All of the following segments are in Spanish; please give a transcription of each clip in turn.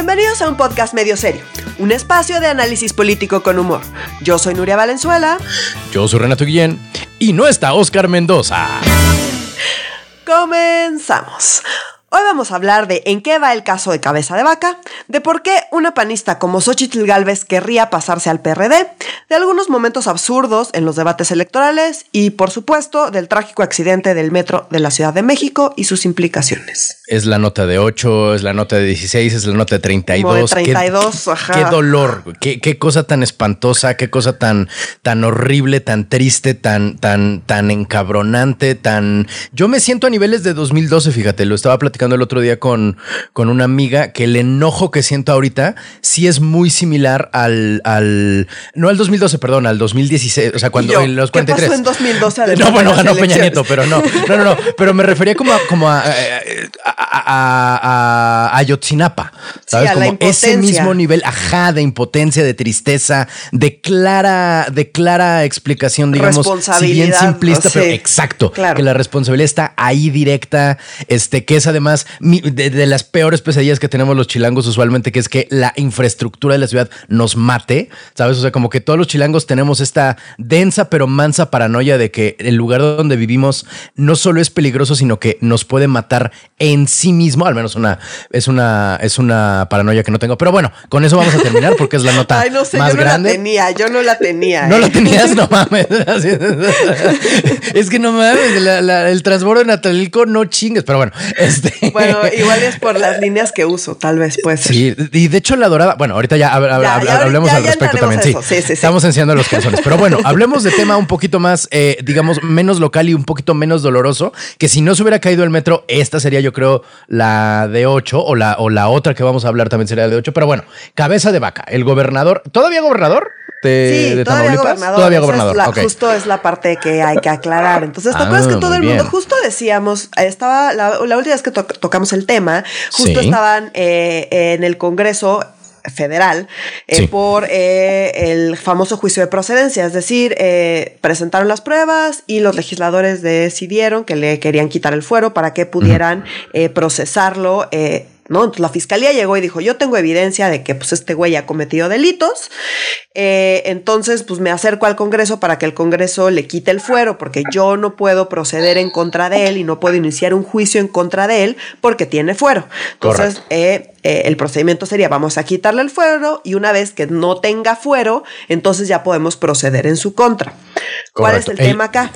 Bienvenidos a un podcast medio serio, un espacio de análisis político con humor. Yo soy Nuria Valenzuela. Yo soy Renato Guillén y no está Oscar Mendoza. Comenzamos. Hoy vamos a hablar de en qué va el caso de Cabeza de Vaca, de por qué una panista como Xochitl Galvez querría pasarse al PRD, de algunos momentos absurdos en los debates electorales y, por supuesto, del trágico accidente del metro de la Ciudad de México y sus implicaciones. Es la nota de 8, es la nota de 16, es la nota de 32. Como de 32, qué, ajá. Qué dolor, qué, qué, cosa tan espantosa, qué cosa tan, tan horrible, tan triste, tan, tan, tan encabronante, tan... Yo me siento a niveles de 2012, fíjate, lo estaba platicando el otro día con, con una amiga que el enojo que siento ahorita sí es muy similar al, al no al 2012, perdón, al 2016, o sea, cuando yo, en los 43. ¿Qué pasó en 2012? No, bueno, ganó Peña Nieto, pero no, no, no, no, pero me refería como a, como a, a, a, a Ayotzinapa, ¿sabes? Sí, como ese mismo nivel, ajá, de impotencia, de tristeza, de clara, de clara explicación, digamos, si bien simplista, pero exacto, claro. que la responsabilidad está ahí directa, este, que es además de, de, las peores pesadillas que tenemos los chilangos usualmente, que es que la infraestructura de la ciudad nos mate, ¿sabes? O sea, como que todos los chilangos tenemos esta densa pero mansa paranoia de que el lugar donde vivimos no solo es peligroso, sino que nos puede matar en sí mismo, al menos una, es una, es una paranoia que no tengo. Pero bueno, con eso vamos a terminar porque es la nota Ay, no sé, más yo no grande. la tenía, yo no la tenía. No ¿eh? la tenías, no mames. es que no mames, la, la, el transbordo de Natalilco no chingues, pero bueno, este. Bueno, igual es por las líneas que uso, tal vez puede ser. Sí, y de hecho la dorada, bueno, ahorita ya, hab, ya, hab, ya hablemos ya, al respecto también. Sí. Sí, sí, estamos enseñando los calzones. Pero bueno, hablemos de tema un poquito más, eh, digamos, menos local y un poquito menos doloroso, que si no se hubiera caído el metro, esta sería yo creo la de 8 o la, o la otra que vamos a hablar también sería la de 8. Pero bueno, cabeza de vaca, el gobernador, ¿todavía gobernador? De, sí, de todavía gobernador. Todavía gobernador. Es la, okay. Justo es la parte que hay que aclarar. Entonces, ¿te acuerdas Ah, que todo el mundo, justo decíamos, estaba la, la última vez que to tocamos el tema, justo Sí. estaban eh, en el Congreso federal eh, Sí. por eh, el famoso juicio de procedencia, es decir, eh, presentaron las pruebas y los legisladores decidieron que le querían quitar el fuero para que pudieran eh, procesarlo. ¿No? Entonces la fiscalía llegó y dijo, yo tengo evidencia de que pues, este güey ha cometido delitos, eh, entonces pues me acerco al Congreso para que el Congreso le quite el fuero, porque yo no puedo proceder en contra de él y no puedo iniciar un juicio en contra de él porque tiene fuero. Entonces eh, eh, el procedimiento sería, vamos a quitarle el fuero y una vez que no tenga fuero, entonces ya podemos proceder en su contra. ¿Cuál es El- tema acá?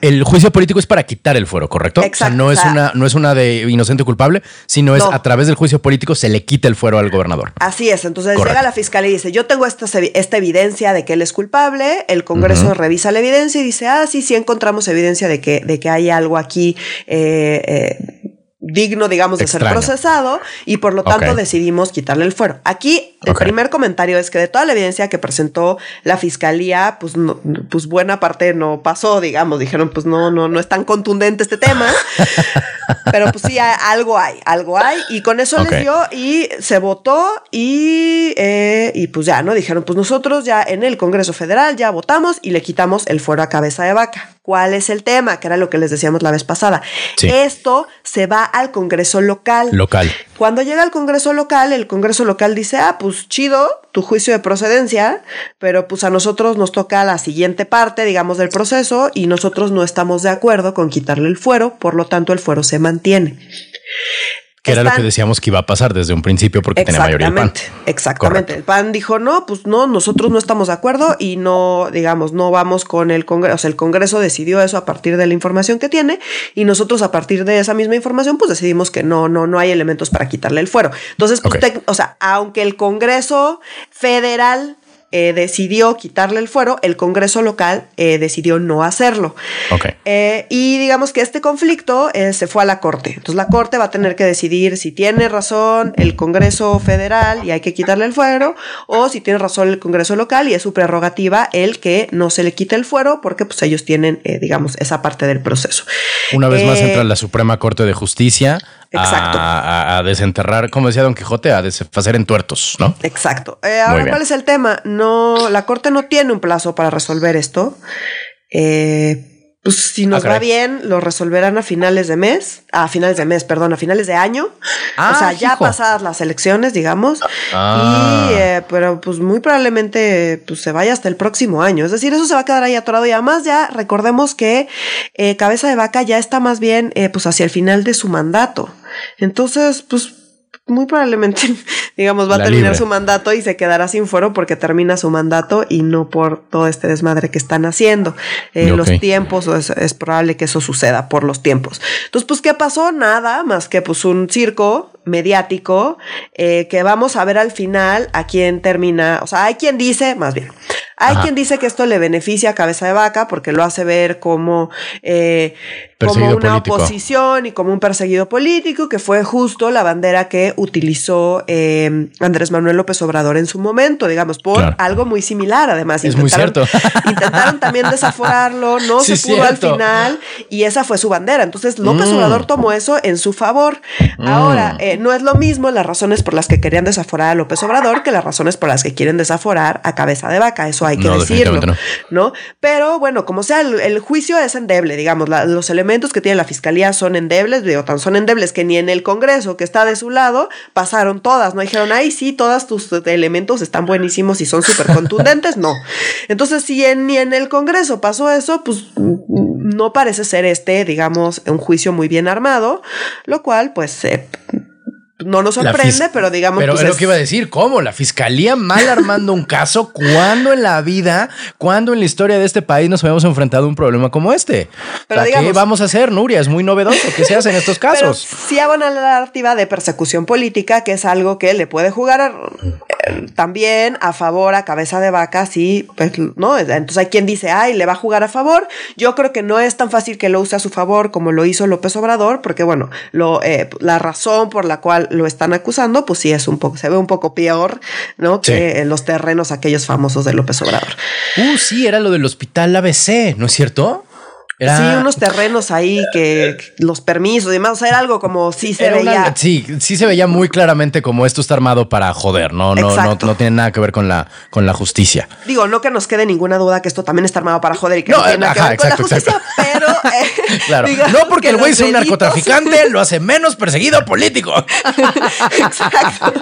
El juicio político es para quitar el fuero, ¿correcto? Exacto, O sea, no es sea- una, no es una de inocente o culpable, sino es No. a través del juicio político se le quita el fuero al gobernador. Así es, entonces Correcto. llega la fiscalía y dice, yo tengo esta, esta evidencia de que él es culpable, el Congreso revisa la evidencia y dice, ah, sí, sí encontramos evidencia de que, de que hay algo aquí eh, eh, digno, digamos, de Extraño. ser procesado y por lo tanto decidimos quitarle el fuero. Aquí el primer comentario es que de toda la evidencia que presentó la fiscalía, pues, no- pues buena parte no pasó, digamos, dijeron, pues no, no, no es tan contundente este tema. Pero pues sí, algo hay, algo hay. Y con eso les dio y se votó y, eh, y pues ya, ¿no? Dijeron, pues nosotros ya en el Congreso Federal ya votamos y le quitamos el fuero a cabeza de vaca. ¿Cuál es el tema? Que era lo que les decíamos la vez pasada. Sí. Esto se va al Congreso local. Local. Cuando llega al Congreso local, el Congreso local dice, ah, pues chido, tu juicio de procedencia, pero pues a nosotros nos toca la siguiente parte, digamos, del proceso y nosotros no estamos de acuerdo con quitarle el fuero, por lo tanto el fuero se mantiene. Que era lo que decíamos que iba a pasar desde un principio porque tenía mayoría el PAN. Exactamente. Correcto. El PAN dijo, no, pues no, nosotros no estamos de acuerdo y no, digamos, no vamos con el Congreso. O sea, el Congreso decidió eso a partir de la información que tiene y nosotros a partir de esa misma información, pues decidimos que no, no, no hay elementos para quitarle el fuero. Entonces, pues, o sea, aunque el Congreso federal eh, decidió quitarle el fuero, el Congreso local eh, decidió no hacerlo. Eh, y digamos que este conflicto eh, se fue a la Corte. Entonces la Corte va a tener que decidir si tiene razón el Congreso federal y hay que quitarle el fuero, o si tiene razón el Congreso local y es su prerrogativa el que no se le quite el fuero, porque pues ellos tienen, digamos, esa parte del proceso. Una vez más entra la Suprema Corte de Justicia Exacto. a, a- a desenterrar, como decía Don Quijote, a deshacer en tuertos, ¿no? Exacto. Eh, ahora, bien. ¿cuál es el tema? No, la Corte no tiene un plazo para resolver esto. Eh, pues si nos Ah, va caray. bien, lo resolverán a finales de mes, a finales de mes, perdón, a finales de año. Ah, o sea, ya hijo. pasadas las elecciones, digamos. Ah. Y, eh, pero pues muy probablemente pues se vaya hasta el próximo año. Es decir, eso se va a quedar ahí atorado. Y además ya recordemos que eh, Cabeza de Vaca ya está más bien eh, pues hacia el final de su mandato. Entonces, pues muy probablemente, digamos, va a terminar libre. su mandato y se quedará sin fuero porque termina su mandato y no por todo este desmadre que están haciendo. Eh. Los tiempos, es, es probable que eso suceda por los tiempos. Entonces, pues, ¿qué pasó? Nada más que pues un circo mediático eh, que vamos a ver al final a quién termina. O sea, hay quien dice, más bien, hay Ajá. quien dice que esto le beneficia a Cabeza de Vaca porque lo hace ver como, eh, como una político. oposición y como un perseguido político, que fue justo la bandera que utilizó eh, Andrés Manuel López Obrador en su momento, digamos, por Claro. algo muy similar. Además, Es muy cierto. intentaron también desaforarlo, no Sí, se pudo al final y esa fue su bandera. Entonces, López Mm. Obrador tomó eso en su favor. Ahora, eh, no es lo mismo las razones por las que querían desaforar a López Obrador que las razones por las que quieren desaforar a Cabeza de Vaca. Eso hay que No, decirlo. ¿no? Pero bueno, como sea, el, el juicio es endeble, digamos, la- los elementos que tiene la fiscalía son endebles, digo, tan son endebles que ni en el Congreso que está de su lado pasaron todas, ¿no? Dijeron, ay, sí, todas tus elementos están buenísimos y son súper contundentes, no. Entonces, si en- ni en el Congreso pasó eso, pues no parece ser este, digamos, un juicio muy bien armado, lo cual, pues, eh, no nos sorprende, pero digamos... Pero pues, es lo que iba a decir, ¿cómo? La fiscalía mal armando un caso, ¿cuándo en la vida, cuándo en la historia de este país nos habíamos enfrentado a un problema como este? Pero O sea, ¿Qué vamos a hacer, Nuria? Es muy novedoso. ¿Qué se hace en estos Pero casos? sí abona la narrativa de persecución política, que es algo que le puede jugar eh, también a favor a cabeza de vaca, sí, pues, ¿no? Entonces hay quien dice, ay, le va a jugar a favor. Yo creo que no es tan fácil que lo use a su favor como lo hizo López Obrador, porque bueno, lo, eh, la razón por la cual lo están acusando, pues sí es un poco, se ve un poco peor, ¿no? Sí. Que en los terrenos aquellos famosos de López Obrador. Uh, sí, era lo del hospital ABC, ¿no es cierto? Era, Sí, unos terrenos ahí que los permisos y demás, o sea, era algo como sí se era una- veía. sí, sí se veía muy claramente como esto está armado para joder, no, no, no, no tiene nada que ver con la, con la justicia. Digo, no que nos quede ninguna duda que esto también está armado para joder y que no, No, tiene nada que ver con la exacto, justicia, pero eh, Claro. No porque que el güey sea un delitos- narcotraficante lo hace menos perseguido político. Exacto.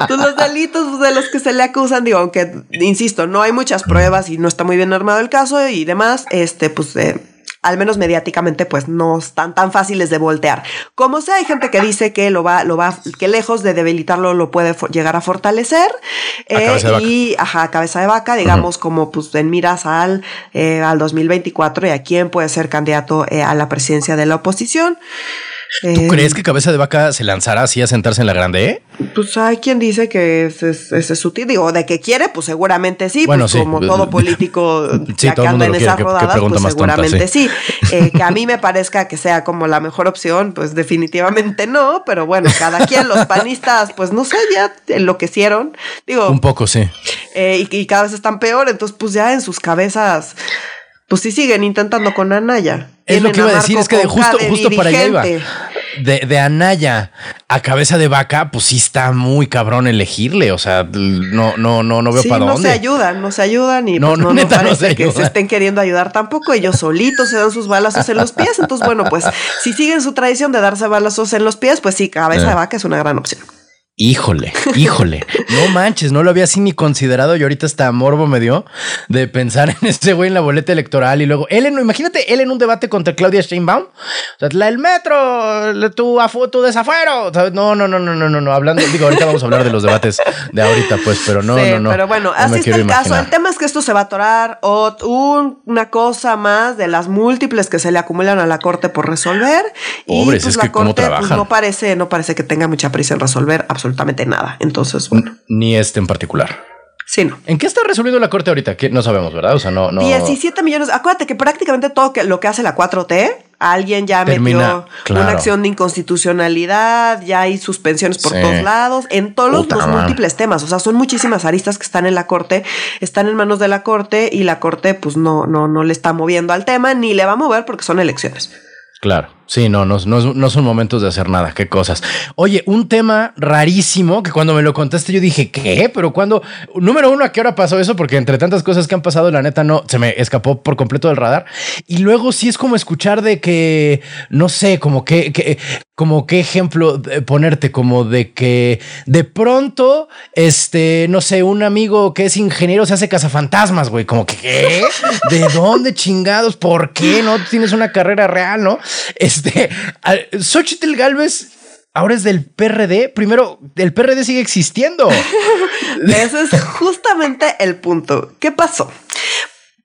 Entonces, los delitos de los que se le acusan, digo, aunque insisto, no hay muchas pruebas y no está muy bien armado el caso y demás, este, pues eh, al menos mediáticamente, pues no están tan fáciles de voltear. Como sea, hay gente que dice que lo va, lo va, que lejos de debilitarlo lo puede llegar a fortalecer. A de vaca. y ajá, cabeza de vaca, digamos, como pues en miras al, eh, al 2024 y a quién puede ser candidato eh, a la presidencia de la oposición. ¿Tú Eh, crees que Cabeza de Vaca se lanzará así a sentarse en la grande? E? Pues hay quien dice que ese es, es su tío. Digo, de que quiere, pues seguramente sí. Bueno, pues sí. como todo político Sí, todo que anda en esas rodadas, pues tonta, seguramente sí. Eh, que a mí me parezca que sea como la mejor opción, pues definitivamente no. Pero bueno, cada quien, los panistas, pues no sé, ya enloquecieron. Digo, Un poco, sí. eh, y, y cada vez están peor. Entonces, pues ya en sus cabezas, pues sí siguen intentando con Anaya. Es lo que iba a decir, es que de justo, de justo para allá iba. De, de Anaya a cabeza de vaca, pues sí está muy cabrón elegirle. O sea, no, no, no, no veo Sí, para no dónde. se ayudan, no se ayudan y No, pues no, no, no neta, no parece se que se estén queriendo ayudar tampoco. Ellos solitos se dan sus balazos en los pies. Entonces, bueno, pues si siguen su tradición de darse balazos en los pies, pues sí, cabeza Eh. de vaca es una gran opción. Híjole, híjole. No manches, no lo había así ni considerado y ahorita hasta morbo me dio de pensar en este güey en la boleta electoral y luego él en, imagínate él en un debate contra Claudia Sheinbaum. O sea, la, el metro, la- tu, afu- tu desafuero. ¿sabes? No, no, no, no, no, no, no. Hablando, digo, ahorita vamos a hablar de los debates de ahorita, pues, pero no, Sí, no, no. Pero bueno, No así está el caso. El tema es que esto se va a atorar o un- una cosa más de las múltiples que se le acumulan a la corte por resolver. y pues es la que corte pues, no parece, no parece que tenga mucha prisa en resolver absolutamente nada. Entonces, bueno, Ni este en particular. sí, no. ¿En qué está resolviendo la corte ahorita? Que no sabemos, ¿verdad? O sea, no, no. 17 millones. Acuérdate que prácticamente todo que, lo que hace la 4T, alguien ya Termina, metió claro. una acción de inconstitucionalidad, ya hay suspensiones por Sí. todos lados, en todos los, Puta los madre. múltiples temas. O sea, son muchísimas aristas que están en la corte, están en manos de la corte y la corte, pues no, no, no le está moviendo al tema, ni le va a mover porque son elecciones. Claro. Sí, no, no, no, son momentos de hacer nada, qué cosas. Oye, un tema rarísimo que cuando me lo contaste yo dije, ¿qué? Pero cuando, número uno, ¿a qué hora pasó eso? Porque entre tantas cosas que han pasado, la neta no, se me escapó por completo del radar. Y luego sí es como escuchar de que, no sé, como que, que como qué ejemplo ponerte, como de que de pronto, este, no sé, un amigo que es ingeniero se hace cazafantasmas, güey, como que, ¿qué? ¿De dónde chingados? ¿Por qué no tienes una carrera real, no? Este, Xochitl Galvez ahora es del PRD. Primero, el PRD sigue existiendo. Ese es justamente el punto. ¿Qué pasó?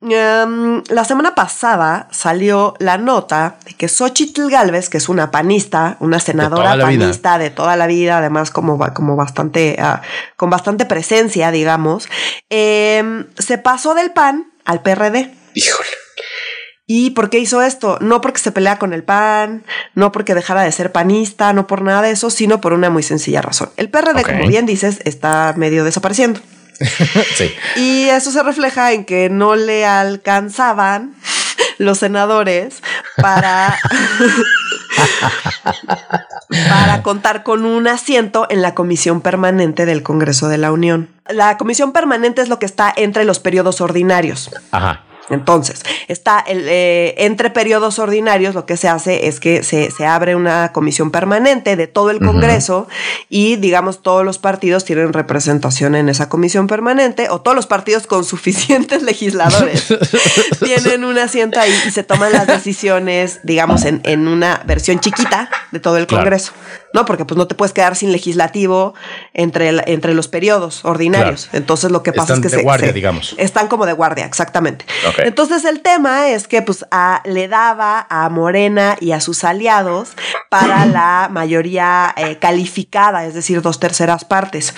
Em, la semana pasada salió la nota de que Xochitl Galvez, que es una panista, una senadora panista de toda la vida, además como, como bastante, ah, con bastante presencia, digamos, em, se pasó del PAN al PRD. Híjole. ¿Y por qué hizo esto? No porque se pelea con el PAN, no porque dejara de ser panista, no por nada de eso, sino por una muy sencilla razón. El PRD, como bien dices, está medio desapareciendo. sí. Y eso se refleja en que no le alcanzaban los senadores para, para contar con un asiento en la Comisión Permanente del Congreso de la Unión. La Comisión Permanente es lo que está entre los periodos ordinarios. Ajá. Entonces, está el, eh, entre periodos ordinarios, lo que se hace es que se, abre una comisión permanente de todo el Congreso y, digamos, todos los partidos tienen representación en esa comisión permanente o todos los partidos con suficientes legisladores tienen un asiento ahí y se toman las decisiones, digamos, en, en una versión chiquita de todo el Congreso. ¿No? Porque pues no te puedes quedar sin legislativo entre, entre los periodos ordinarios. Entonces lo que pasa es que de guardia, digamos. Están como de guardia, exactamente. Entonces el tema es que pues le daba a Morena y a sus aliados para la mayoría eh, calificada, es decir, dos terceras partes.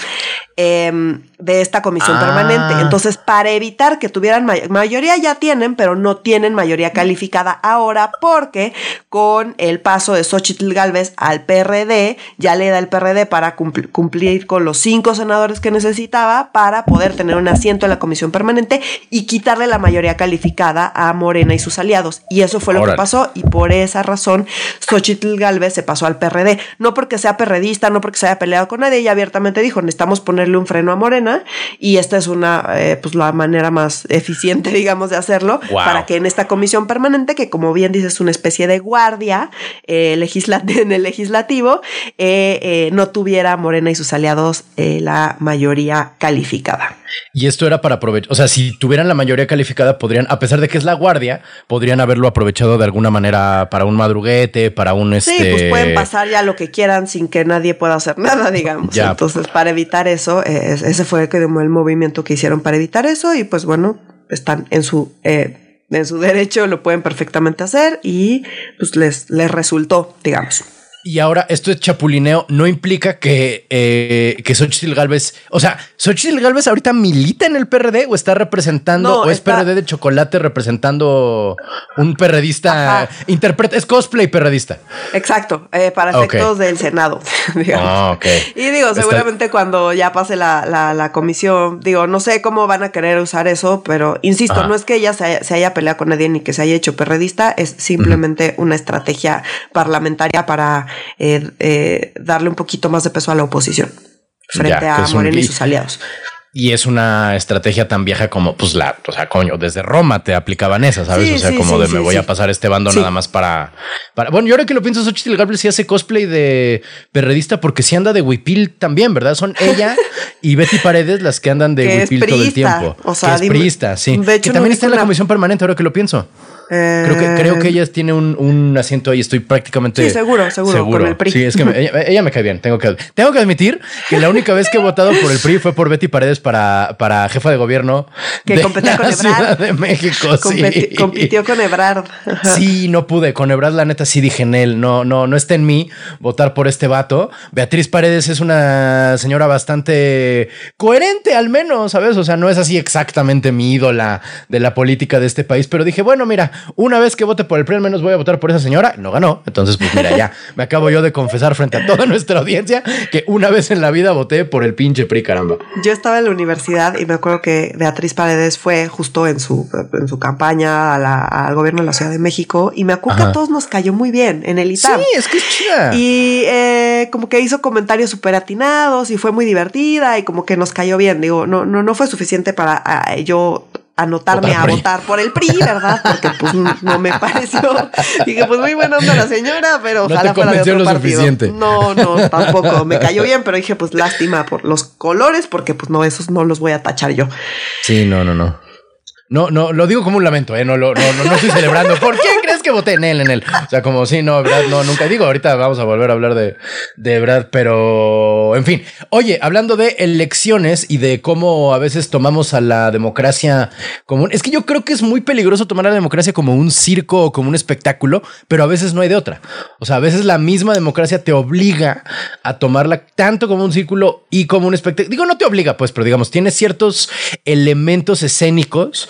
Em, de esta comisión permanente. Ah. Entonces, para evitar que tuvieran mayoría, ya tienen, pero no tienen mayoría calificada ahora, porque con el paso de Xochitl Galvez al PRD, ya le da el PRD para cumplir con los cinco senadores que necesitaba para poder tener un asiento en la comisión permanente y quitarle la mayoría calificada a Morena y sus aliados. Y eso fue lo que pasó, y por esa razón Xochitl Galvez se pasó al PRD. No porque sea perredista, no porque se haya peleado con nadie, ella abiertamente dijo, necesitamos poner un freno a Morena y esta es una, eh, pues la manera más eficiente, digamos, de hacerlo para que en esta comisión permanente, que como bien dices, es una especie de guardia eh, en el legislativo, eh, no tuviera Morena y sus aliados la mayoría calificada. Y esto era para aprovechar, o sea, si tuvieran la mayoría calificada, podrían, a pesar de que es la guardia, podrían haberlo aprovechado de alguna manera para un madruguete, para un este. Sí, pues pueden pasar ya lo que quieran sin que nadie pueda hacer nada, digamos. Entonces, para evitar eso, ese fue el movimiento que hicieron para evitar eso, y pues bueno, están en su eh, en su derecho, lo pueden perfectamente hacer y pues les, les resultó, digamos. Y ahora esto es chapulineo no implica que, eh, que Xochitl Galvez, o sea, Xochitl Galvez ahorita milita en el PRD o está representando, o es PRD de chocolate representando un perredista, interpreta, es cosplay perredista. Exacto, eh, para efectos del Senado. Ah, y digo, seguramente cuando ya pase la, la, comisión, digo, no sé cómo van a querer usar eso, pero insisto, no es que ella se haya, peleado con nadie ni que se haya hecho perredista, es simplemente una estrategia parlamentaria para eh, eh, darle un poquito más de peso a la oposición frente a Morena y sus aliados. Y es una estrategia tan vieja como, pues la, o sea, coño, desde Roma te aplicaban esas, ¿sabes? o sea, como de me voy a pasar este bando nada más para, para. Bueno, yo ahora que lo pienso, Xochitl Galvez sí hace cosplay de perredista porque sí anda de huipil también, ¿verdad? Son ella y Betty Paredes las que andan de huipil todo el tiempo. O sea, que es priista, sí. De hecho, que también está en la comisión permanente, ahora que lo pienso creo, que, creo que ella tiene un, un, asiento ahí. Estoy prácticamente. Sí, seguro, seguro. Con el PRI. Sí, es que ella, me cae bien. Tengo que, tengo que admitir que la única vez que he votado por el PRI fue por Betty Paredes para, para jefa de gobierno. Que de competía con Ebrard. De México. sí. Compitió con Ebrard. Sí, no pude. Con Ebrard, la neta, sí dije en él. No, no, no está en mí votar por este vato. Beatriz Paredes es una señora bastante coherente, al menos, ¿sabes? O sea, no es así exactamente mi ídola de la política de este país, pero dije, bueno, mira, una vez que vote por el PRI, al menos voy a votar por esa señora. No ganó. Entonces, pues mira, ya me acabo yo de confesar frente a toda nuestra audiencia que una vez en la vida voté por el pinche PRI, caramba. Yo estaba en la universidad y me acuerdo que Beatriz Paredes fue justo en su, en su campaña al gobierno de la Ciudad de México y me acuerdo que a todos nos cayó muy bien en el ITAM. Sí, es que es chida. Y eh, como que hizo comentarios súper atinados y fue muy divertida y como que nos cayó bien. Digo, no, no, no fue suficiente para ah, yo anotarme a votar por el PRI, ¿verdad? Porque pues no me pareció. Dije, pues muy buena onda la señora, pero ojalá fuera de otro partido. Suficiente. No, no, tampoco. Me cayó bien, pero dije, pues lástima por los colores, porque pues no, esos no los voy a tachar yo. Sí, no, no, no. No, no, lo digo como un lamento, ¿eh? No, no, no, no estoy celebrando. ¿Por qué crees que voté en él, en él? O sea, como sí, no, verdad, no, nunca digo. Ahorita vamos a volver a hablar de, de verdad, pero en fin. Oye, hablando de elecciones y de cómo a veces tomamos a la democracia como es que yo creo que es muy peligroso tomar a la democracia como un circo o como un espectáculo, pero a veces no hay de otra. O sea, a veces la misma democracia te obliga a tomarla tanto como un círculo y como un espectáculo. Digo, no te obliga, pues, pero digamos, tiene ciertos elementos escénicos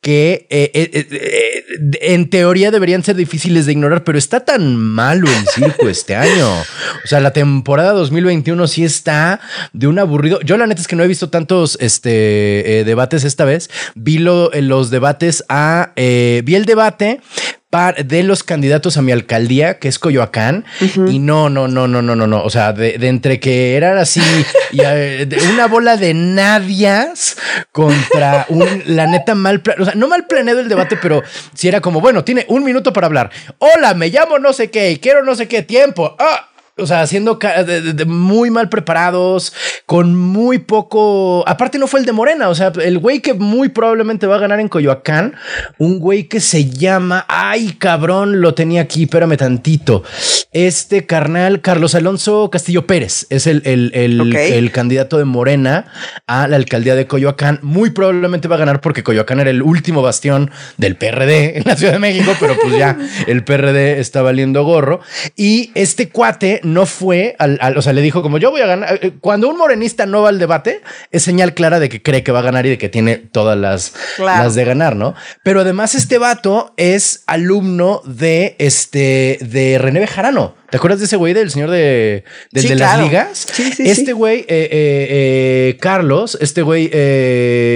que eh, eh, eh, en teoría deberían ser difíciles de ignorar, pero está tan malo el circo este año. O sea, la temporada 2021 sí está de un aburrido. Yo la neta es que no he visto tantos este, debates esta vez. Vi los debates a... vi el debate de los candidatos a mi alcaldía, que es Coyoacán, y no, no, no, no, no, no, no. O sea, de, entre que eran así y, eh, una bola de nadias contra un, la neta mal, o sea, no mal planeado el debate, pero si era como, bueno, tiene un minuto para hablar. Hola, me llamo no sé qué y quiero no sé qué tiempo. Ah, o sea, siendo muy mal preparados, con muy poco. Aparte, no fue el de Morena. O sea, el güey que muy probablemente va a ganar en Coyoacán, un güey que se llama. Ay, cabrón, lo tenía aquí, espérame tantito. Este carnal, Carlos Alonso Castillo Pérez, es el, el, el, candidato de Morena a la alcaldía de Coyoacán. Muy probablemente va a ganar porque Coyoacán era el último bastión del PRD en la Ciudad de México, pero pues ya el PRD está valiendo gorro. Y este cuate no fue al, o sea, le dijo como yo voy a ganar. Eh, cuando un morenista no va al debate, es señal clara de que cree que va a ganar y de que tiene todas las, las de ganar, ¿no? Pero además este vato es alumno de este, de René Bejarano. ¿Te acuerdas de ese güey del señor de, del de las ligas? Sí, sí, este güey, eh, eh, eh, Carlos, este güey,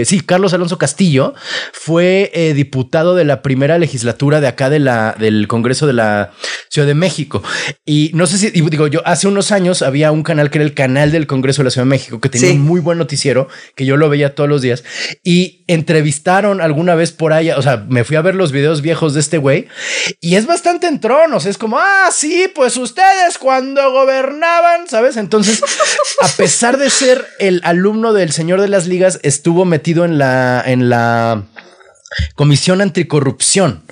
sí, Carlos Alonso Castillo, fue diputado de la primera legislatura de acá de la, del Congreso de la Ciudad de México. Y no sé si, digo, yo hace unos años había un canal que era el canal del Congreso de la Ciudad de México, que tenía un muy buen noticiero, que yo lo veía todos los días. Y entrevistaron alguna vez por ahí, o sea, me fui a ver los videos viejos de este güey, y es bastante en tronos, es como, ah, sí, pues ustedes cuando gobernaban, ¿sabes? Entonces, a pesar de ser el alumno del señor de las ligas, estuvo metido en la, en la comisión anticorrupción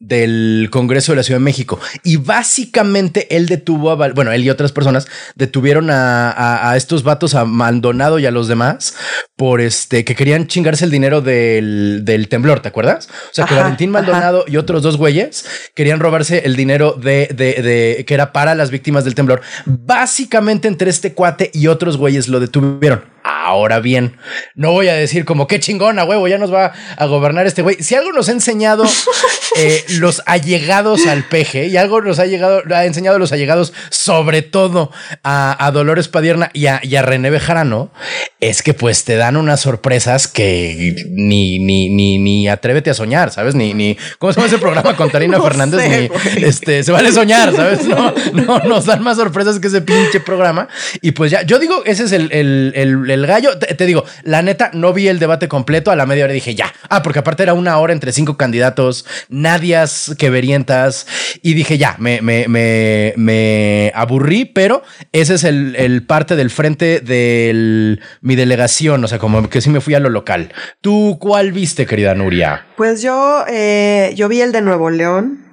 del Congreso de la Ciudad de México. Y básicamente él detuvo a, bueno, él y otras personas detuvieron a, estos vatos, a Maldonado y a los demás, por este, que querían chingarse el dinero del, temblor, ¿te acuerdas? O sea, que Valentín Maldonado y otros dos güeyes querían robarse el dinero de, de, que era para las víctimas del temblor. Básicamente entre este cuate y otros güeyes lo detuvieron. Ahora bien, no voy a decir como qué chingona, huevo, ya nos va a gobernar este güey. Si algo nos ha enseñado eh, los allegados al peje y algo nos ha llegado, ha enseñado los allegados, sobre todo a, Dolores Padierna y a, René Bejarano, es que pues te dan unas sorpresas que ni, ni, ni, ni atrévete a soñar, ¿sabes? Ni, ni, ¿cómo se llama ese programa con Tarina Fernández? ni, este, se vale soñar, ¿sabes? No, no, nos dan más sorpresas que ese pinche programa. Y pues ya, yo digo, ese es el, el, el el gallo, te, digo, la neta, no vi el debate completo. A la media hora dije ya. Ah, porque aparte era una hora entre cinco candidatos, nadias que verientas. Y dije ya, me, me, me, me aburrí, pero ese es el, parte del frente de mi delegación. O sea, como que sí me fui a lo local. ¿Tú cuál viste, querida Nuria? Pues yo, eh, yo vi el de Nuevo León.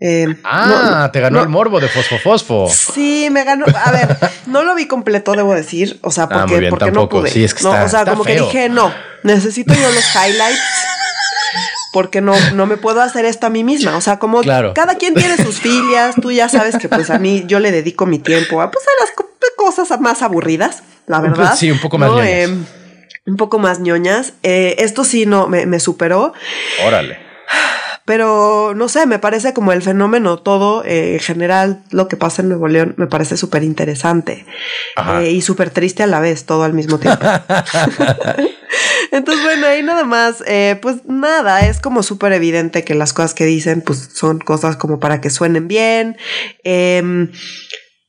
Eh, ah, te ganó el morbo de Fosfo Fosfo. Sí, me ganó. A ver, no lo vi completo, debo decir. O sea, ah, porque, porque no pude. Sí, es que está, o sea, como que dije, no, necesito yo los highlights porque no, no me puedo hacer esto a mí misma. O sea, como cada quien tiene sus filias, tú ya sabes que pues a mí yo le dedico mi tiempo a, pues, a las cosas más aburridas, la verdad. Sí, un poco más ñoñas. Em, un poco más ñoñas. Eh, esto sí no me, me superó. Órale pero no sé, me parece como el fenómeno todo, eh, en general, lo que pasa en Nuevo León me parece súper interesante eh, y súper triste a la vez, todo al mismo tiempo. Entonces, bueno, ahí nada más, eh, pues nada, es como súper evidente que las cosas que dicen, pues son cosas como para que suenen bien. Eh,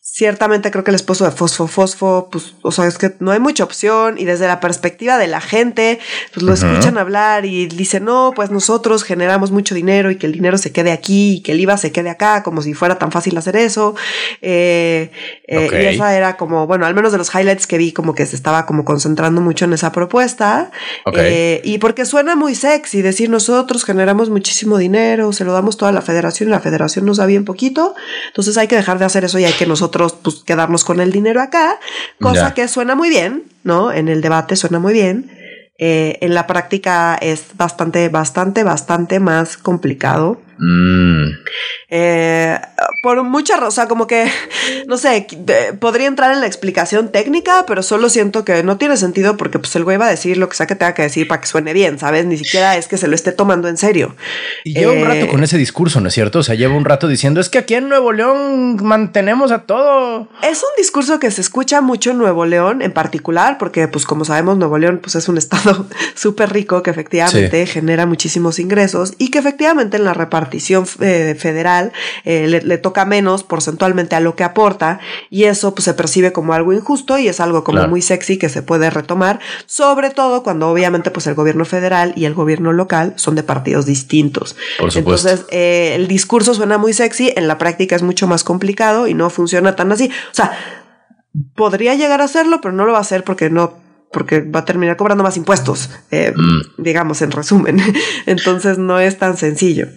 ciertamente creo que el esposo de Fosfo Fosfo, pues, o sea, es que no hay mucha opción y desde la perspectiva de la gente, pues lo escuchan hablar y dicen, no, pues nosotros generamos mucho dinero y que el dinero se quede aquí y que el IVA se quede acá, como si fuera tan fácil hacer eso. Eh, eh, y esa era como, bueno, al menos de los highlights que vi, como que se estaba como concentrando mucho en esa propuesta. Eh, y porque suena muy sexy decir, nosotros generamos muchísimo dinero, se lo damos toda la federación y la federación nos da bien poquito, entonces hay que dejar de hacer eso y hay que nosotros pues quedarnos con el dinero acá, cosa que suena muy bien, ¿no? En el debate suena muy bien. Eh, en la práctica es bastante, bastante, bastante más complicado. Mm. Eh, por mucha razón, como que, no sé, podría entrar en la explicación técnica, pero solo siento que no tiene sentido porque pues el güey va a decir lo que sea que tenga que decir para que suene bien, ¿sabes? Ni siquiera es que se lo esté tomando en serio. Y lleva un rato eh, con ese discurso, ¿no es cierto? O sea, lleva un rato diciendo, es que aquí en Nuevo León mantenemos a todo. Es un discurso que se escucha mucho en Nuevo León en particular, porque pues como sabemos, Nuevo León pues es un estado súper rico que efectivamente genera muchísimos ingresos y que efectivamente en la repartición eh, federal eh, le, toca menos porcentualmente a lo que aporta y eso pues se percibe como algo injusto y es algo como muy sexy que se puede retomar, sobre todo cuando obviamente pues el gobierno federal y el gobierno local son de partidos distintos. Entonces eh, el discurso suena muy sexy, en la práctica es mucho más complicado y no funciona tan así. O sea, podría llegar a hacerlo, pero no lo va a hacer porque no porque va a terminar cobrando más impuestos, mm. digamos, en resumen. Entonces no es tan sencillo.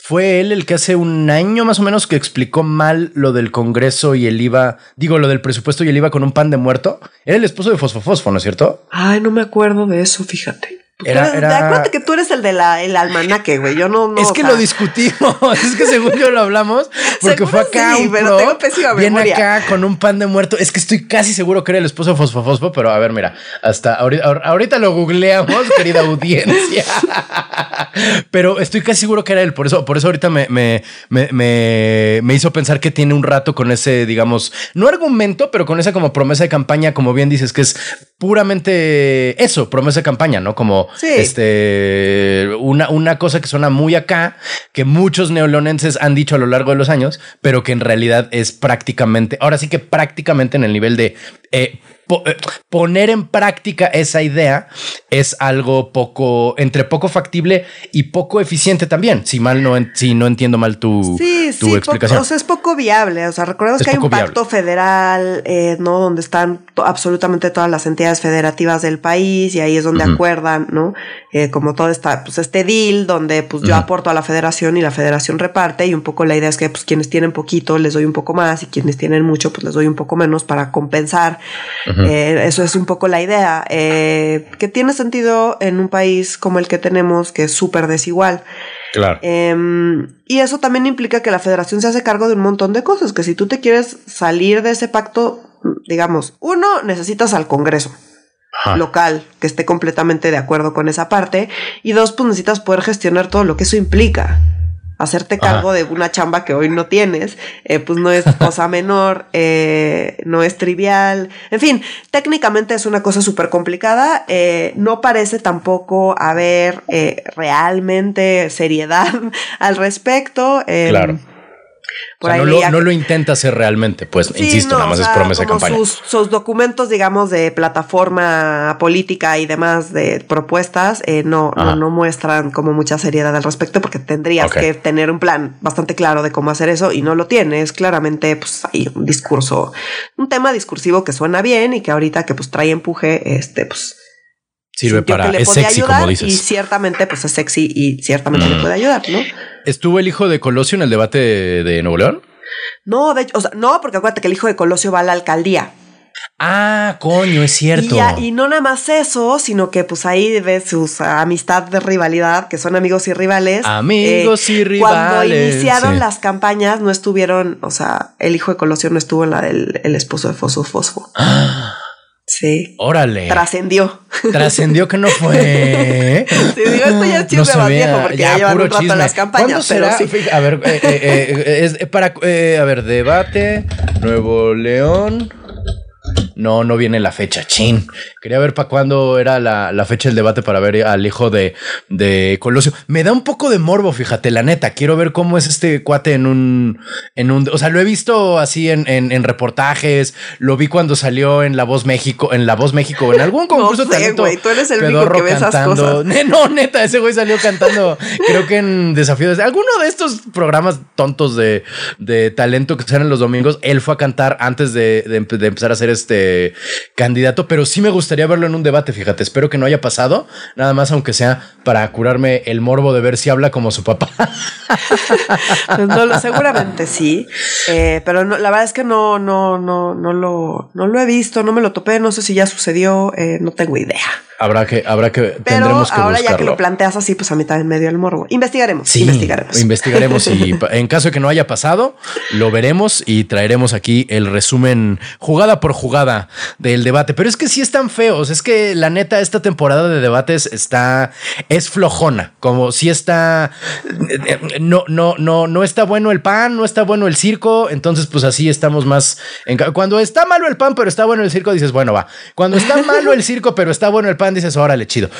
Fue él el que hace un año más o menos que explicó mal lo del Congreso y el IVA, digo, lo del presupuesto y el IVA con un pan de muerto. Era el esposo de Fosfofosfo, ¿no es cierto? Ay, no me acuerdo de eso, fíjate. Era, era... Acuérdate que tú eres el del el almanaque, güey. Yo no, no. Es que lo discutimos. es que según yo lo hablamos, porque fue acá un pero viene acá con un pan de muerto. Es que estoy casi seguro que era el esposo de Fosfo pero a ver, mira, hasta ahorita, ahorita lo googleamos, querida audiencia. pero estoy casi seguro que era él. Por eso, por eso ahorita me, me, me, me hizo pensar que tiene un rato con ese, digamos, no argumento, pero con esa como promesa de campaña, como bien dices, que es puramente eso, promesa de campaña, ¿no? Como este, una, una cosa que suena muy acá, que muchos neolonenses han dicho a lo largo de los años, pero que en realidad es prácticamente, ahora sí que prácticamente en el nivel de eh, eh, poner en práctica esa idea es algo poco, entre poco factible y poco eficiente también, si mal no, si no entiendo mal tu, tu explicación. o sea, es poco viable. O sea, recordemos que hay un pacto federal, eh, ¿no? Donde están absolutamente todas las entidades federativas del país y ahí es donde acuerdan, ¿no? Eh, como todo está, pues este deal donde pues yo aporto a la federación y la federación reparte y un poco la idea es que pues quienes tienen poquito les doy un poco más y quienes tienen mucho pues les doy un poco menos para compensar. Eh, eso es un poco la idea, eh, que tiene sentido en un país como el que tenemos que es súper desigual. Claro. Em, y eso también implica que la federación se hace cargo de un montón de cosas, que si tú te quieres salir de ese pacto, digamos, uno, necesitas al Congreso local que esté completamente de acuerdo con esa parte. Y dos, pues necesitas poder gestionar todo lo que eso implica. Hacerte cargo de una chamba que hoy no tienes, eh, pues no es cosa menor, eh, no es trivial. En fin, técnicamente es una cosa súper complicada. Eh, no parece tampoco haber realmente seriedad al respecto. No, lo, intenta hacer realmente, pues insisto, nada más es promesa de campaña. Sus, documentos, digamos, de plataforma política y demás de propuestas eh, no, no, muestran como mucha seriedad al respecto porque tendrías que tener un plan bastante claro de cómo hacer eso y no lo tienes. Claramente, pues hay un discurso, un tema discursivo que suena bien y que ahorita que pues trae empuje, este, pues sirve para es sexy como dices y ciertamente pues es sexy y ciertamente le mm. puede ayudar, ¿no? ¿Estuvo el hijo de Colosio en el debate de, Nuevo León? No, de hecho, o sea, no, porque acuérdate que el hijo de Colosio va a la alcaldía. Ah, coño, es cierto. Y, no nada más eso, sino que pues ahí ves sus amistad de rivalidad, que son amigos y rivales. Amigos y rivales. Eh, cuando iniciaron las campañas no estuvieron, o sea, el hijo de Colosio no estuvo en la del el esposo de Fosfo Fosfo. Sí. Órale. Trascendió. Trascendió que no fue. Sí, digo, esto ya es chisme más viejo porque ya, llevan un rato las campañas. Pero sí. A ver, eh, eh, eh, es para, a ver, debate, Nuevo León. No, no viene la fecha. Chin. Quería ver para cuándo era la, fecha del debate para ver al hijo de, de Colosio. Me da un poco de morbo, fíjate, la neta. Quiero ver cómo es este cuate en un. En un o sea, lo he visto así en, en, reportajes. Lo vi cuando salió en La Voz México, en La Voz México, en algún concurso no sé, tú eres el único que ve esas cosas. No, neta, ese güey salió cantando. creo que en Desafío de alguno de estos programas tontos de, de talento que salen los domingos. Él fue a cantar antes de, de empezar a hacer este candidato, pero sí me gustaría verlo en un debate, fíjate, espero que no haya pasado, nada más aunque sea para curarme el morbo de ver si habla como su papá. Seguramente sí, eh, pero la verdad es que no, no, no, no lo, no lo he visto, no me lo topé, no sé si ya sucedió, eh, no tengo idea. Habrá que, habrá que, Pero tendremos que ahora ya que lo planteas así, pues a mí también medio el morbo. Investigaremos. Sí, investigaremos. Investigaremos y en caso de que no haya pasado, lo veremos y traeremos aquí el resumen jugada por jugada del debate. Pero es que sí están feos. Es que la neta, esta temporada de debates está, es flojona. Como si está, no, no, no, no está bueno el pan, no está bueno el circo. Entonces, pues así estamos más. cuando está malo el pan, pero está bueno el circo, dices, bueno, va. Cuando está malo el circo, pero está bueno el pan, dices, órale, chido.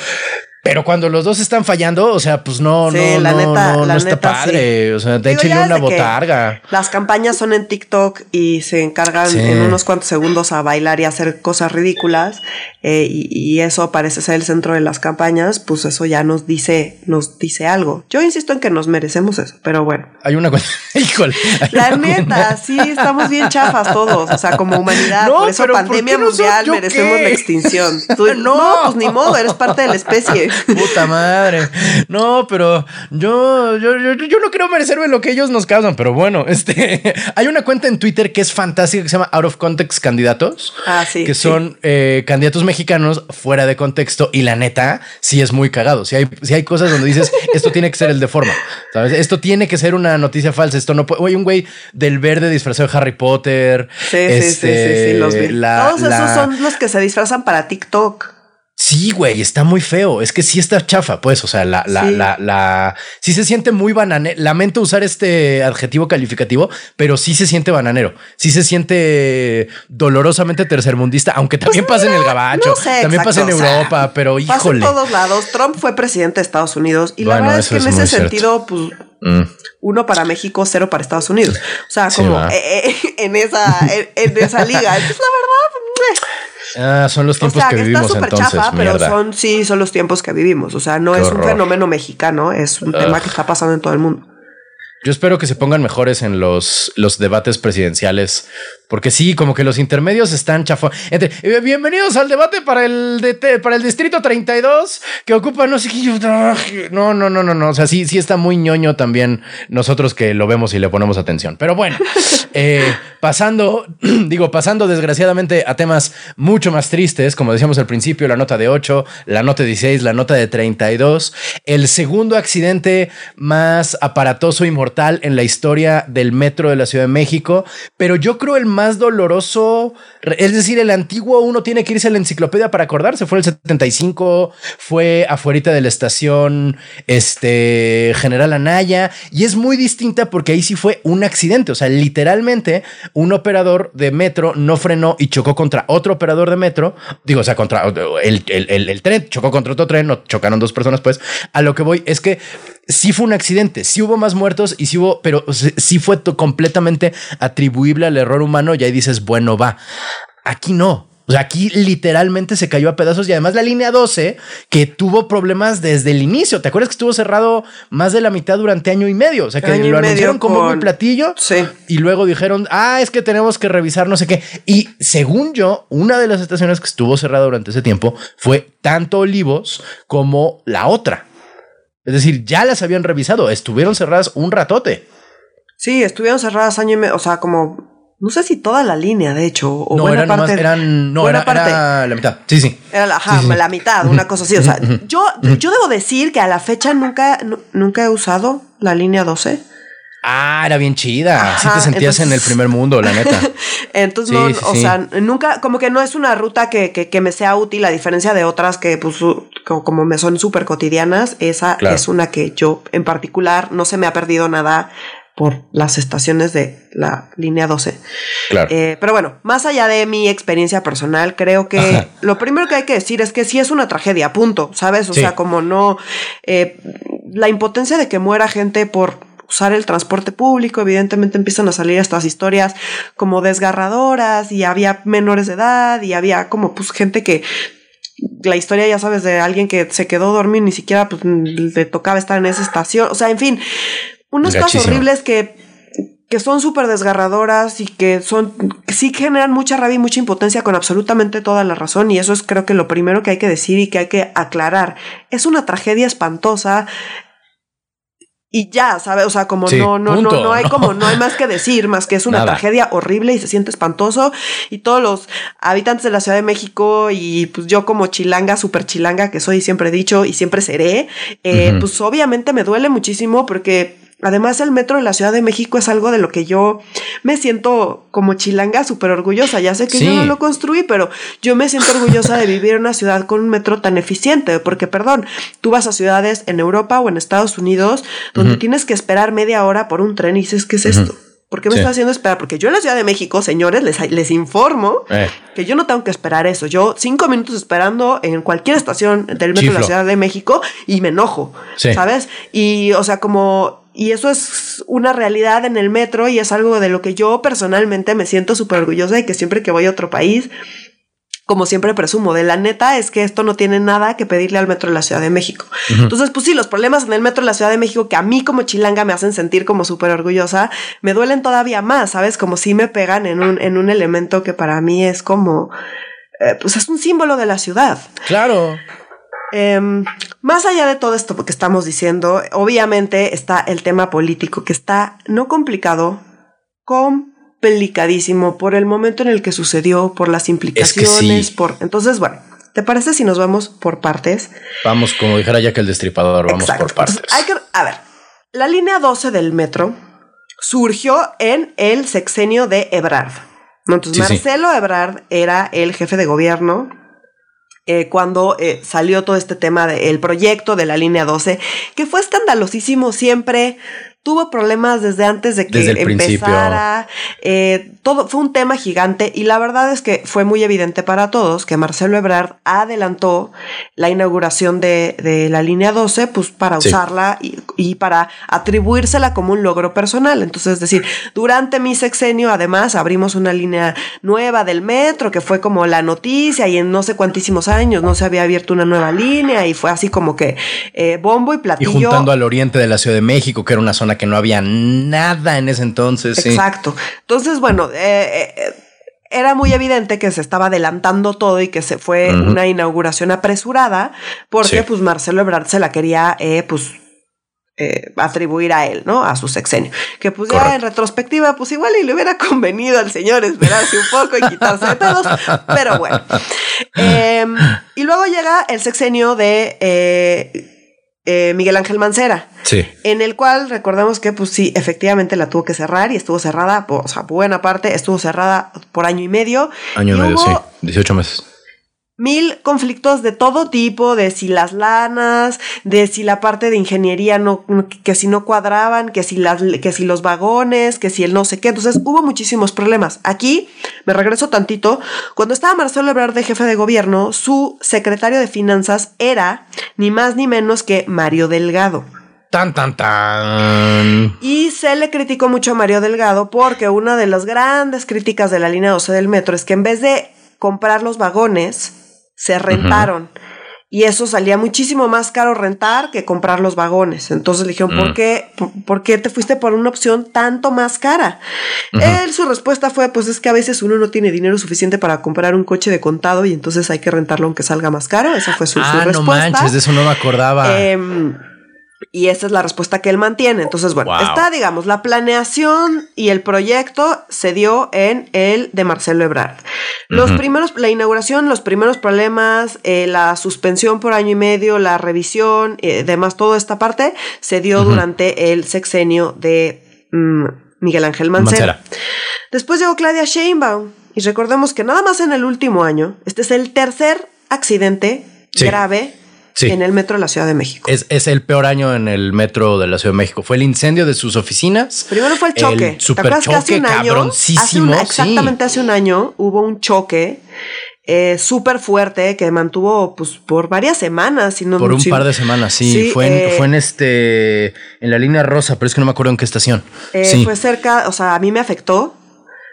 Pero cuando los dos están fallando, o sea, pues no, no, la neta, no, no está padre. O sea, te echen una botarga. Las campañas son en TikTok y se encargan en unos cuantos segundos a bailar y hacer cosas ridículas. Eh, y, eso parece ser el centro de las campañas. Pues eso ya nos dice, nos dice algo. Yo insisto en que nos merecemos eso, pero bueno. Hay una cosa, híjole. La neta, sí, estamos bien chafas todos. O sea, como humanidad. por eso pandemia mundial merecemos la extinción. no, pues ni modo, eres parte de la especie. Puta madre. No, pero yo, yo, yo, no quiero merecerme lo que ellos nos causan, pero bueno, este hay una cuenta en Twitter que es fantástica que se llama Out of Context Candidatos. Ah, sí. Que son eh, candidatos mexicanos fuera de contexto y la neta sí es muy cagado. Si hay, si hay cosas donde dices esto tiene que ser el de forma, ¿sabes? Esto tiene que ser una noticia falsa. Esto no puede. Oye, un güey del verde disfrazado de Harry Potter. Sí, sí, sí, sí, sí, los vi. Este, Todos esos son los que se disfrazan para TikTok. Sí, güey, está muy feo. Es que sí está chafa, pues. O sea, la, la, sí. la, la, sí se siente muy bananero. Lamento usar este adjetivo calificativo, pero sí se siente bananero. Sí se siente dolorosamente tercermundista, aunque pues también pasa en el gabacho. también pasa en Europa, pero híjole. en todos lados. Trump fue presidente de Estados Unidos y la verdad es que en ese sentido, pues. Mm. Uno para México, cero para Estados Unidos. O sea, como eh, eh, en esa, en, esa liga. Entonces, la verdad, Ah, son los tiempos que, vivimos entonces. Chafa, pero son sí, son los tiempos que vivimos. O sea, no es un fenómeno mexicano, es un tema que está pasando en todo el mundo. Yo espero que se pongan mejores en los, los debates presidenciales porque sí, como que los intermedios están chafos. Eh, bienvenidos al debate para el, de, para el distrito 32 que ocupa no sé qué. No, no, no, no, no. O sea, sí, sí está muy ñoño también nosotros que lo vemos y le ponemos atención. Pero bueno, eh, pasando, digo, pasando desgraciadamente a temas mucho más tristes, como decíamos al principio, la nota de 8, la nota de 16, la nota de 32, el segundo accidente más aparatoso y mortal en la historia del metro de la Ciudad de México, pero yo creo el más más doloroso. Es decir, el antiguo uno tiene que irse a la enciclopedia para acordarse. Fue el 75, fue afuera de la estación este, General Anaya. Y es muy distinta porque ahí sí fue un accidente. O sea, literalmente un operador de metro no frenó y chocó contra otro operador de metro. Digo, o sea, contra el, el tren, chocó contra otro tren, no chocaron dos personas. Pues a lo que voy es que sí fue un accidente, sí hubo más muertos y sí hubo, pero sí fue completamente atribuible al error humano. Y ahí dices, bueno, va. Aquí no. O sea, aquí literalmente se cayó a pedazos y además la línea 12 que tuvo problemas desde el inicio. ¿Te acuerdas que estuvo cerrado más de la mitad durante año y medio? O sea, que lo anunciaron como un platillo sí. y luego dijeron, ah, es que tenemos que revisar no sé qué. Y según yo, una de las estaciones que estuvo cerrada durante ese tiempo fue tanto Olivos como la otra. Es decir, ya las habían revisado, estuvieron cerradas un ratote. Sí, estuvieron cerradas año y medio, o sea, como, no sé si toda la línea, de hecho, o no, buena eran parte, eran, no, era, la mitad, sí, sí. Era la, ajá, la mitad, una cosa así, o sea, yo, yo debo decir que a la fecha nunca, nunca he usado la línea 12. Ah, era bien chida. sí te sentías en el primer mundo, la neta. entonces, no, o sea, nunca, como que no es una ruta que, que, me sea útil, a diferencia de otras que, pues, como, me son súper cotidianas. Esa es una que yo, en particular, no se me ha perdido nada por las estaciones de la línea 12. Claro. Eh, pero bueno, más allá de mi experiencia personal, creo que lo primero que hay que decir es que sí es una tragedia, punto, ¿sabes? O sea, como no... Eh, la impotencia de que muera gente por usar el transporte público, evidentemente empiezan a salir estas historias como desgarradoras y había menores de edad y había como pues gente que la historia, ya sabes, de alguien que se quedó dormido, ni siquiera pues, le tocaba estar en esa estación. O sea, en fin, unos casos horribles que, que son súper desgarradoras y que son, sí generan mucha rabia y mucha impotencia con absolutamente toda la razón. Y eso es creo que lo primero que hay que decir y que hay que aclarar. Es una tragedia espantosa y ya, ¿sabes? O sea, como no, no, no, no hay como, no hay más que decir, más que es una tragedia horrible y se siente espantoso. Y todos los habitantes de la Ciudad de México y pues yo como chilanga, súper chilanga que soy, siempre he dicho y siempre seré, eh, pues obviamente me duele muchísimo porque Además, el metro de la Ciudad de México es algo de lo que yo me siento como chilanga súper orgullosa. Ya sé que yo no lo construí, pero yo me siento orgullosa de vivir en una ciudad con un metro tan eficiente. Porque, perdón, tú vas a ciudades en Europa o en Estados Unidos donde tienes que esperar media hora por un tren y dices, ¿qué es esto? ¿Por qué me está haciendo esperar? Porque yo en la Ciudad de México, señores, les, les informo eh. que yo no tengo que esperar eso. Yo cinco minutos esperando en cualquier estación del metro de la Ciudad de México y me enojo, ¿sabes? Y, o sea, como y eso es una realidad en el metro y es algo de lo que yo personalmente me siento súper orgullosa y que siempre que voy a otro país, como siempre presumo, de la neta es que esto no tiene nada que pedirle al metro de la Ciudad de México. Entonces, pues sí, los problemas en el metro de la Ciudad de México que a mí como chilanga me hacen sentir como súper orgullosa, me duelen todavía más, ¿sabes? Como si me pegan en un, en un elemento que para mí es como, eh, pues es un símbolo de la ciudad. Claro. Em, más allá de todo esto que estamos diciendo, obviamente está el tema político que está no complicado, complicadísimo por el momento en el que sucedió, por las implicaciones, por entonces bueno. ¿Te parece si nos vamos por partes? Vamos, como dijera ya que el destripador, vamos por partes. hay que, a ver, la línea 12 del metro surgió en el sexenio de Ebrard. Entonces, Marcelo Ebrard era el jefe de gobierno eh, cuando eh, salió todo este tema del proyecto de la línea 12, que fue escandalosísimo siempre tuvo problemas desde antes de que empezara. Eh, todo fue un tema gigante y la verdad es que fue muy evidente para todos que Marcelo Ebrard adelantó la inauguración de, la línea 12 pues para usarla y, para atribuírsela como un logro personal. Entonces, es decir, durante mi sexenio además abrimos una línea nueva del metro que fue como la noticia y en no sé cuantísimos años no se había abierto una nueva línea y fue así como que eh, bombo y platillo. Y juntando al oriente de la Ciudad de México, que era una zona que no había nada en ese entonces. Exacto. Entonces, bueno, eh, eh, era muy evidente que se estaba adelantando todo y que se fue una inauguración apresurada porque pues Marcelo Ebrard se la quería eh, pues atribuir a él, ¿no? A su sexenio. Que pues ya en retrospectiva, pues igual y le hubiera convenido al señor esperarse un poco y quitarse de pedos, pero bueno. Em, y luego llega el sexenio de eh, Miguel Ángel Mancera. Sí. En el cual recordemos que, pues sí, efectivamente la tuvo que cerrar y estuvo cerrada, o sea, buena parte, estuvo cerrada por año y medio. Año y, medio, sí. 18 meses mil conflictos de todo tipo, de si las lanas, de si la parte de ingeniería no, que si no cuadraban, que si las, que si los vagones, que si el no sé qué. Entonces hubo muchísimos problemas. Aquí me regreso tantito. Cuando estaba Marcelo Ebrard de jefe de gobierno, su secretario de finanzas era ni más ni menos que Mario Delgado. Tan, tan, tan. Y se le criticó mucho a Mario Delgado porque una de las grandes críticas de la línea 12 del metro es que en vez de comprar los vagones, se rentaron. Y eso salía muchísimo más caro rentar que comprar los vagones. Entonces le dijeron, ¿por, mm. qué, por, qué te fuiste por una opción tanto más cara? Él, su respuesta fue, pues es que a veces uno no tiene dinero suficiente para comprar un coche de contado y entonces hay que rentarlo aunque salga más caro. Esa fue su, ah, respuesta. no manches, de eso no me acordaba. Em, y esa es la respuesta que él mantiene. Entonces, bueno, está, digamos, la planeación y el proyecto se dio en el de Marcelo Ebrard. Los primeros, la inauguración, los primeros problemas, eh, la suspensión por año y medio, la revisión, eh, demás, toda esta parte se dio durante el sexenio de mm, Miguel Ángel Mancera. Después llegó Claudia Sheinbaum y recordemos que nada más en el último año, este es el tercer accidente grave en el metro de la Ciudad de México. Es, el peor año en el metro de la Ciudad de México. Fue el incendio de sus oficinas. Primero fue el choque. El super choque, hace un año, exactamente hace un año hubo un choque eh, súper fuerte que mantuvo pues por varias semanas. Sino, por un par de semanas, sí. fue, en, eh, fue en este en la línea rosa, pero es que no me acuerdo en qué estación. Eh, fue cerca, o sea, a mí me afectó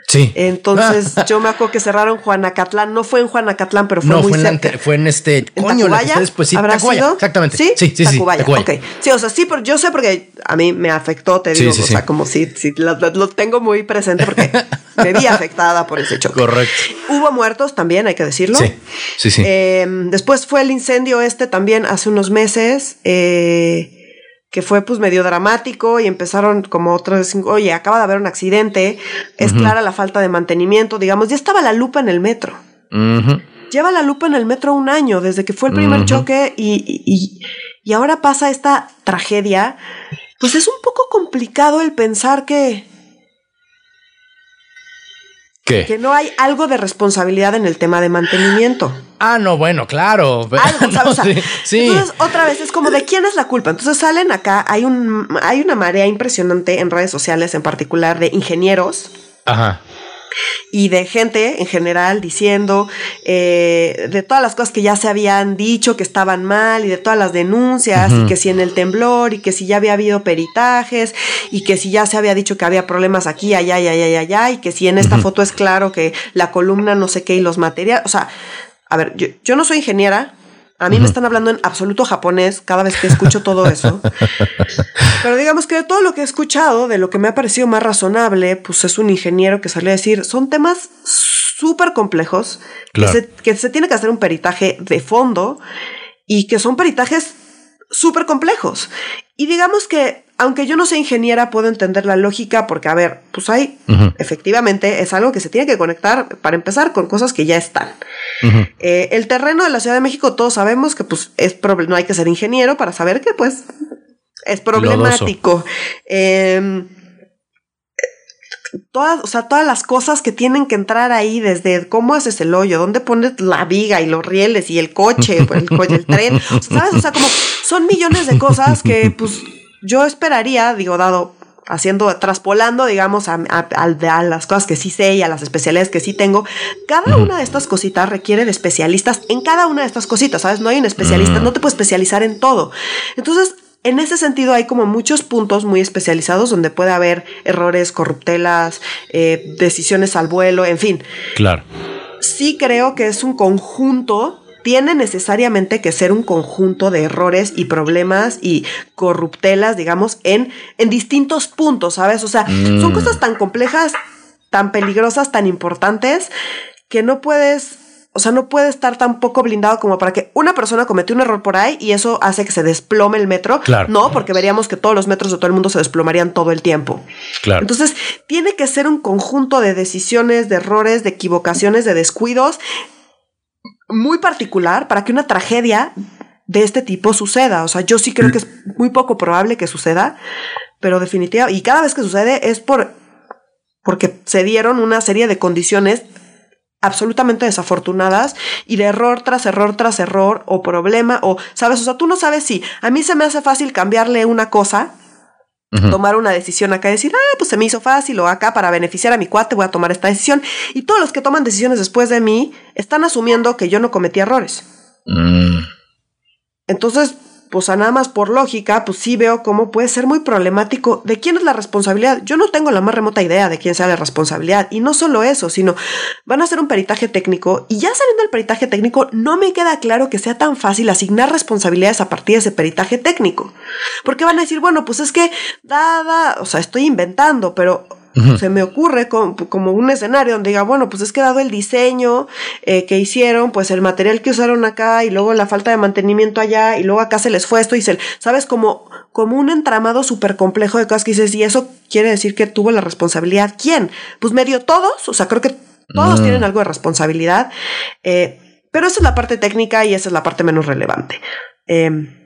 Sí. Entonces yo me acuerdo que cerraron Juanacatlán. No fue en Juanacatlán, pero fue muy fue cerca. En fue en este. ¿En coño, la que después sí. ¿Habrá sido? Exactamente. Sí, sí, sí. Tacubaya. Sí, okay. sí, o sea, sí, pero yo sé porque a mí me afectó, te digo. o sea, como si, si lo, tengo muy presente porque me vi afectada por ese choque. Correcto. Hubo muertos también, hay que decirlo. Sí, sí, sí. Eh, después fue el incendio este también hace unos meses. Eh que fue pues medio dramático y empezaron como otra vez, oye, acaba de haber un accidente, es clara la falta de mantenimiento, digamos, ya estaba la lupa en el metro. Lleva la lupa en el metro un año desde que fue el primer choque y, y, ahora pasa esta tragedia. Pues es un poco complicado el pensar que, que no hay algo de responsabilidad en el tema de mantenimiento. Ah, no, bueno, claro. sí, Entonces, otra vez, es como de quién es la culpa. Entonces salen acá, hay, un, hay una marea impresionante en redes sociales, en particular de ingenieros. Ajá y de gente en general diciendo eh, de todas las cosas que ya se habían dicho que estaban mal y de todas las denuncias y que si en el temblor y que si ya había habido peritajes y que si ya se había dicho que había problemas aquí, allá, allá, allá, allá y que si en esta foto es claro que la columna no sé qué y los materiales, o sea, a ver, yo, yo no soy ingeniera, a mí me están hablando en absoluto japonés cada vez que escucho todo eso. Pero digamos que de todo lo que he escuchado, de lo que me ha parecido más razonable, pues es un ingeniero que salió a decir, son temas súper complejos, que, se, que se tiene que hacer un peritaje de fondo y que son peritajes súper complejos. Y digamos que aunque yo no sea ingeniera, puedo entender la lógica porque, a ver, pues hay, efectivamente, es algo que se tiene que conectar, para empezar, con cosas que ya están. Eh, el terreno de la Ciudad de México, todos sabemos que, pues, es no hay que ser ingeniero para saber que, pues, es problemático. Em, todas, o sea, todas las cosas que tienen que entrar ahí, desde cómo haces el hoyo, dónde pones la viga y los rieles y el coche, el, el tren, ¿sabes? O sea, como son millones de cosas que, pues, yo esperaría, digo, dado haciendo, traspolando, digamos, a, las cosas que sí sé y a las especialidades que sí tengo, cada una de estas cositas requiere de especialistas en cada una de estas cositas, ¿sabes? No hay un especialista, no te puedes especializar en todo. Entonces, en ese sentido hay como muchos puntos muy especializados donde puede haber errores, corruptelas, eh, decisiones al vuelo, en fin. Claro. Sí creo que es un conjunto tiene necesariamente que ser un conjunto de errores y problemas y corruptelas, digamos, en, en distintos puntos, ¿sabes? O sea, son mm. cosas tan complejas, tan peligrosas, tan importantes, que no puedes o sea, no puede estar tan poco blindado como para que una persona cometió un error por ahí y eso hace que se desplome el metro. Claro. No, porque veríamos que todos los metros de todo el mundo se desplomarían todo el tiempo. Claro. Entonces, tiene que ser un conjunto de decisiones, de errores, de equivocaciones, de descuidos muy particular para que una tragedia de este tipo suceda. O sea, yo sí creo que es muy poco probable que suceda, pero definitivamente, y cada vez que sucede es por porque se dieron una serie de condiciones absolutamente desafortunadas y de error tras error tras error o problema o, ¿sabes? O sea, tú no sabes si a mí se me hace fácil cambiarle una cosa tomar una decisión acá y decir, ah, pues se me hizo fácil o acá para beneficiar a mi cuate voy a tomar esta decisión. Y todos los que toman decisiones después de mí están asumiendo que yo no cometí errores. Mm. Entonces, pues nada más por lógica, pues sí veo cómo puede ser muy problemático de quién es la responsabilidad. Yo no tengo la más remota idea de quién sea la responsabilidad. Y no solo eso, sino van a hacer un peritaje técnico y ya saliendo del peritaje técnico no me queda claro que sea tan fácil asignar responsabilidades a partir de ese peritaje técnico. Porque van a decir, bueno, pues es que dada, o sea, estoy inventando, pero se me ocurre como, un escenario donde diga, bueno, pues es que dado el diseño eh, que hicieron, pues el material que usaron acá y luego la falta de mantenimiento allá y luego acá se les fue esto y se, ¿sabes? Como, como un entramado súper complejo de cosas que dices, y eso quiere decir que tuvo la responsabilidad. ¿Quién? Pues medio todos, o sea, creo que todos mm. tienen algo de responsabilidad, eh, pero esa es la parte técnica y esa es la parte menos relevante. Eh,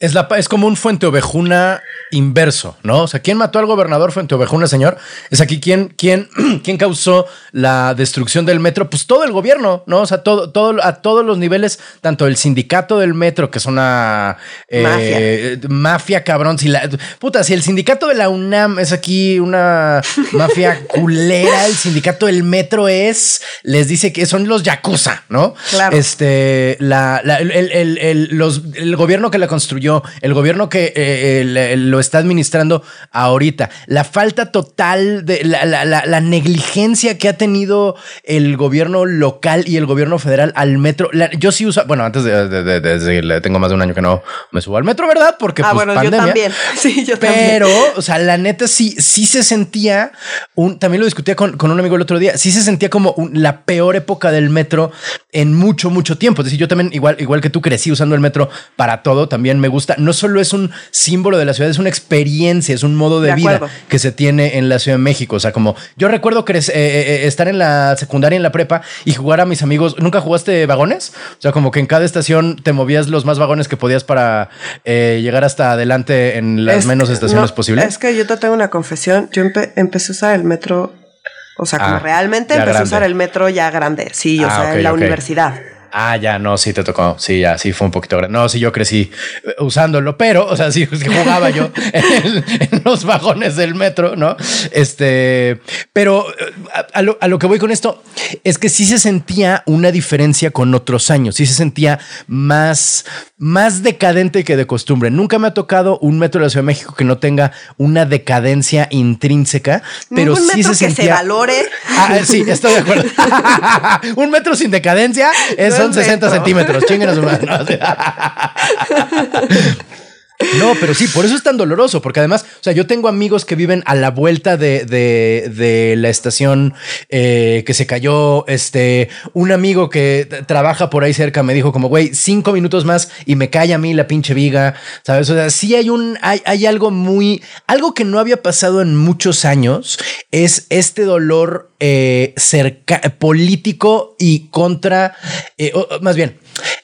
Es, la, es como un Fuente Ovejuna inverso, ¿no? O sea, ¿quién mató al gobernador Fuente Ovejuna, señor? Es aquí quién, quién, quién causó la destrucción del metro. Pues todo el gobierno, ¿no? O sea, todo, todo, a todos los niveles, tanto el sindicato del metro, que es una eh, mafia. mafia cabrón. Si la, puta, si el sindicato de la UNAM es aquí una mafia culera, el sindicato del metro es, les dice que son los yakuza, ¿no? Claro. Este, la, la el, el, el, los, el gobierno que la construyó el gobierno que eh, lo está administrando ahorita, la falta total de la, negligencia que ha tenido el gobierno local y el gobierno federal al metro. yo sí uso, bueno, antes de, tengo más de un año que no me subo al metro, ¿verdad? Porque ah, pues, bueno, yo también. Sí, yo Pero, o sea, la neta sí, sí se sentía un, también lo discutía con, un amigo el otro día, sí se sentía como la peor época del metro en mucho, mucho tiempo. Es decir, yo también, igual, igual que tú crecí usando el metro para todo, también me gusta no solo es un símbolo de la ciudad, es una experiencia, es un modo de, vida que se tiene en la Ciudad de México. O sea, como yo recuerdo eh, eh, eh, estar en la secundaria, en la prepa y jugar a mis amigos. ¿Nunca jugaste vagones? O sea, como que en cada estación te movías los más vagones que podías para llegar hasta adelante en las menos estaciones posibles. Es que yo te tengo una confesión. Yo empecé a usar el metro. O sea, como ah, realmente empecé a usar el metro ya grande. Sí, o ah, sea, en la universidad. Ah, ya, no, sí te tocó. Sí, ya, sí fue un poquito grande. No, sí, yo crecí eh, usándolo, pero, o sea, sí, jugaba yo en, los vagones del metro, ¿no? Este, pero eh, a lo, a lo, que voy con esto es que sí se sentía una diferencia con otros años. Sí se sentía más, más decadente que de costumbre. Nunca me ha tocado un metro de la Ciudad de México que no tenga una decadencia intrínseca, pero sí se que se valore. Ah, sí, estoy de acuerdo. un metro sin decadencia es son 60 centímetros. Chinguen a su madre. No, pero sí, por eso es tan doloroso, porque además, o sea, yo tengo amigos que viven a la vuelta de, de, la estación eh, que se cayó, este, un amigo que trabaja por ahí cerca me dijo como, güey, cinco minutos más y me cae a mí la pinche viga, ¿sabes? O sea, sí hay un, hay, hay algo muy, algo que no había pasado en muchos años, es este dolor eh, cerca, político y contra, eh, más bien,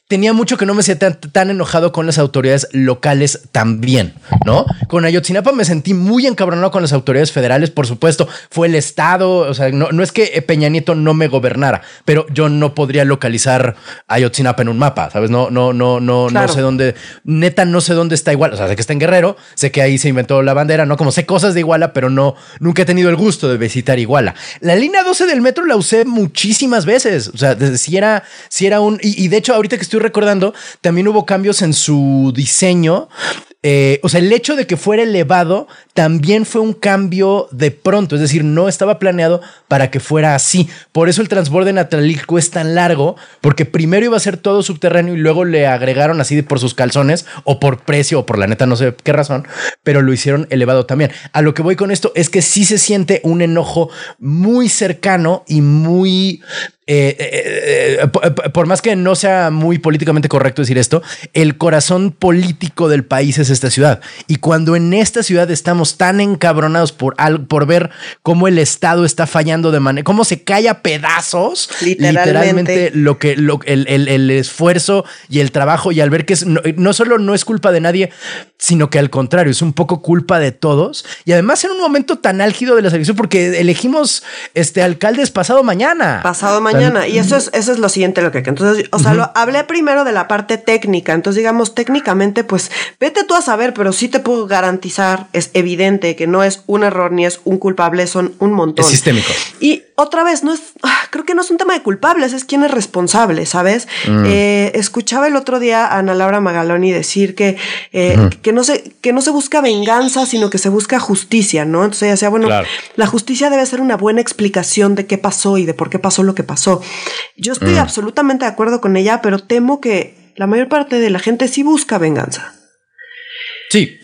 tenía mucho que no me sentía tan, enojado con las autoridades locales también, ¿no? Con Ayotzinapa me sentí muy encabronado con las autoridades federales, por supuesto, fue el Estado, o sea, no, es que Peña Nieto no me gobernara, pero yo no podría localizar Ayotzinapa en un mapa, ¿sabes? No, no, no, no, no sé dónde, neta, no sé dónde está igual, o sea, sé que está en Guerrero, sé que ahí se inventó la bandera, ¿no? Como sé cosas de Iguala, pero no, nunca he tenido el gusto de visitar Iguala. La línea 12 del metro la usé muchísimas veces, o sea, si era, si era un, y de hecho ahorita que estoy recordando, también hubo cambios en su diseño eh, o sea, el hecho de que fuera elevado también fue un cambio de pronto, es decir, no estaba planeado para que fuera así. Por eso el transborde Natalilco es tan largo, porque primero iba a ser todo subterráneo y luego le agregaron así por sus calzones o por precio o por la neta, no sé qué razón, pero lo hicieron elevado también. A lo que voy con esto es que sí se siente un enojo muy cercano y muy eh, eh, eh, por, más que no sea muy políticamente correcto decir esto, el corazón político del país es esta ciudad. Y cuando en esta ciudad estamos tan encabronados por, por ver cómo el Estado está fallando de manera, cómo se cae a pedazos, literalmente, lo que el, esfuerzo y el trabajo, y al ver que es, no, solo no es culpa de nadie, sino que al contrario, es un poco culpa de todos. Y además en un momento tan álgido de la selección, porque elegimos este alcaldes pasado mañana. Pasado mañana y eso es, eso es lo siguiente lo que Entonces, o sea, lo, hablé primero de la parte técnica. Entonces, digamos, técnicamente, pues vete tú a saber, pero sí te puedo garantizar, es evidente que no es un error ni es un culpable, son un montón. Es sistémico. Y otra vez, no es, ah, creo que no es un tema de culpables, es quién es responsable, ¿sabes? Mm. Eh, escuchaba el otro día a Ana Laura Magaloni decir que, eh, que, no se, que no se busca venganza, sino que se busca justicia, ¿no? Entonces ella decía, bueno, la justicia debe ser una buena explicación de qué pasó y de por qué pasó lo que pasó. Yo estoy mm. absolutamente de acuerdo con ella, pero temo que la mayor parte de la gente sí busca venganza. Sí.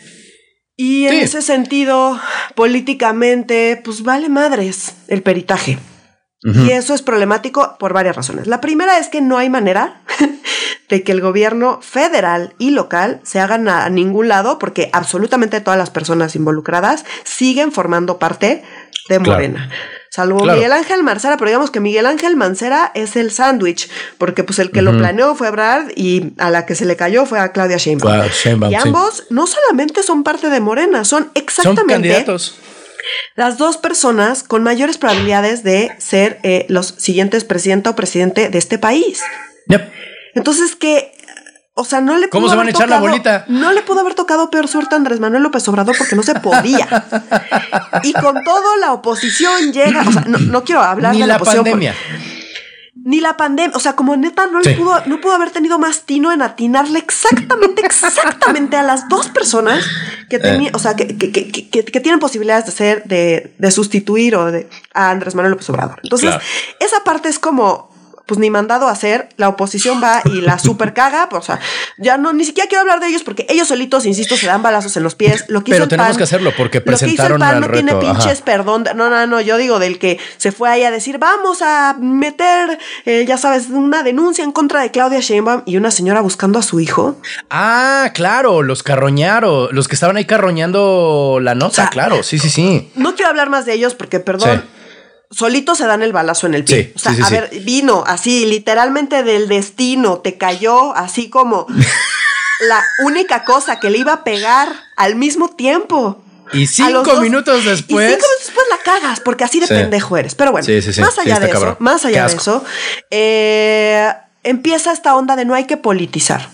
Y en ese sentido, políticamente, pues vale madres el peritaje. Y eso es problemático por varias razones. La primera es que no hay manera de que el gobierno federal y local se hagan a ningún lado porque absolutamente todas las personas involucradas siguen formando parte de Morena. Salvo Miguel Ángel Mancera, pero digamos que Miguel Ángel Mancera es el sándwich, porque pues el que lo planeó fue Brad y a la que se le cayó fue a Claudia Sheinbaum. y ambos no solamente son parte de Morena, son exactamente... candidatos. las dos personas con mayores probabilidades de ser eh, los siguientes presidenta o presidente de este país. Entonces que o sea, no le ¿Cómo se van a echar la bolita? No le pudo haber tocado peor suerte a Andrés Manuel López Obrador porque no se podía. y con todo la oposición llega, o sea, no, quiero hablar de la, pandemia. ni la pandemia, o sea, como neta no le pudo, no pudo haber tenido más tino en atinarle exactamente, exactamente a las dos personas que eh. o sea, que, tienen posibilidades de ser, de, de sustituir o de a Andrés Manuel López Obrador. Entonces, esa parte es como, pues ni mandado a hacer, la oposición va y la super caga, pues, o sea, ya no, ni siquiera quiero hablar de ellos porque ellos solitos, insisto, se dan balazos en los pies. Lo que Pero tenemos que hacerlo porque presentaron lo que hizo el PAN no tiene pinches perdón, no, no, no, yo digo del que se fue ahí a decir, vamos a meter, eh, ya sabes, una denuncia en contra de Claudia Sheinbaum y una señora buscando a su hijo. Ah, claro, los carroñaron, los que estaban ahí carroñando la nota, claro, sí, sí, sí. No quiero hablar más de ellos porque, perdón, solitos se dan el balazo en el pie. o sea, a ver, vino así, literalmente del destino, te cayó así como la única cosa que le iba a pegar al mismo tiempo. Y cinco minutos después. Y cinco minutos después la cagas, porque así de pendejo eres. Pero bueno, más allá de eso, más allá de eso, eh, empieza esta onda de no hay que politizar.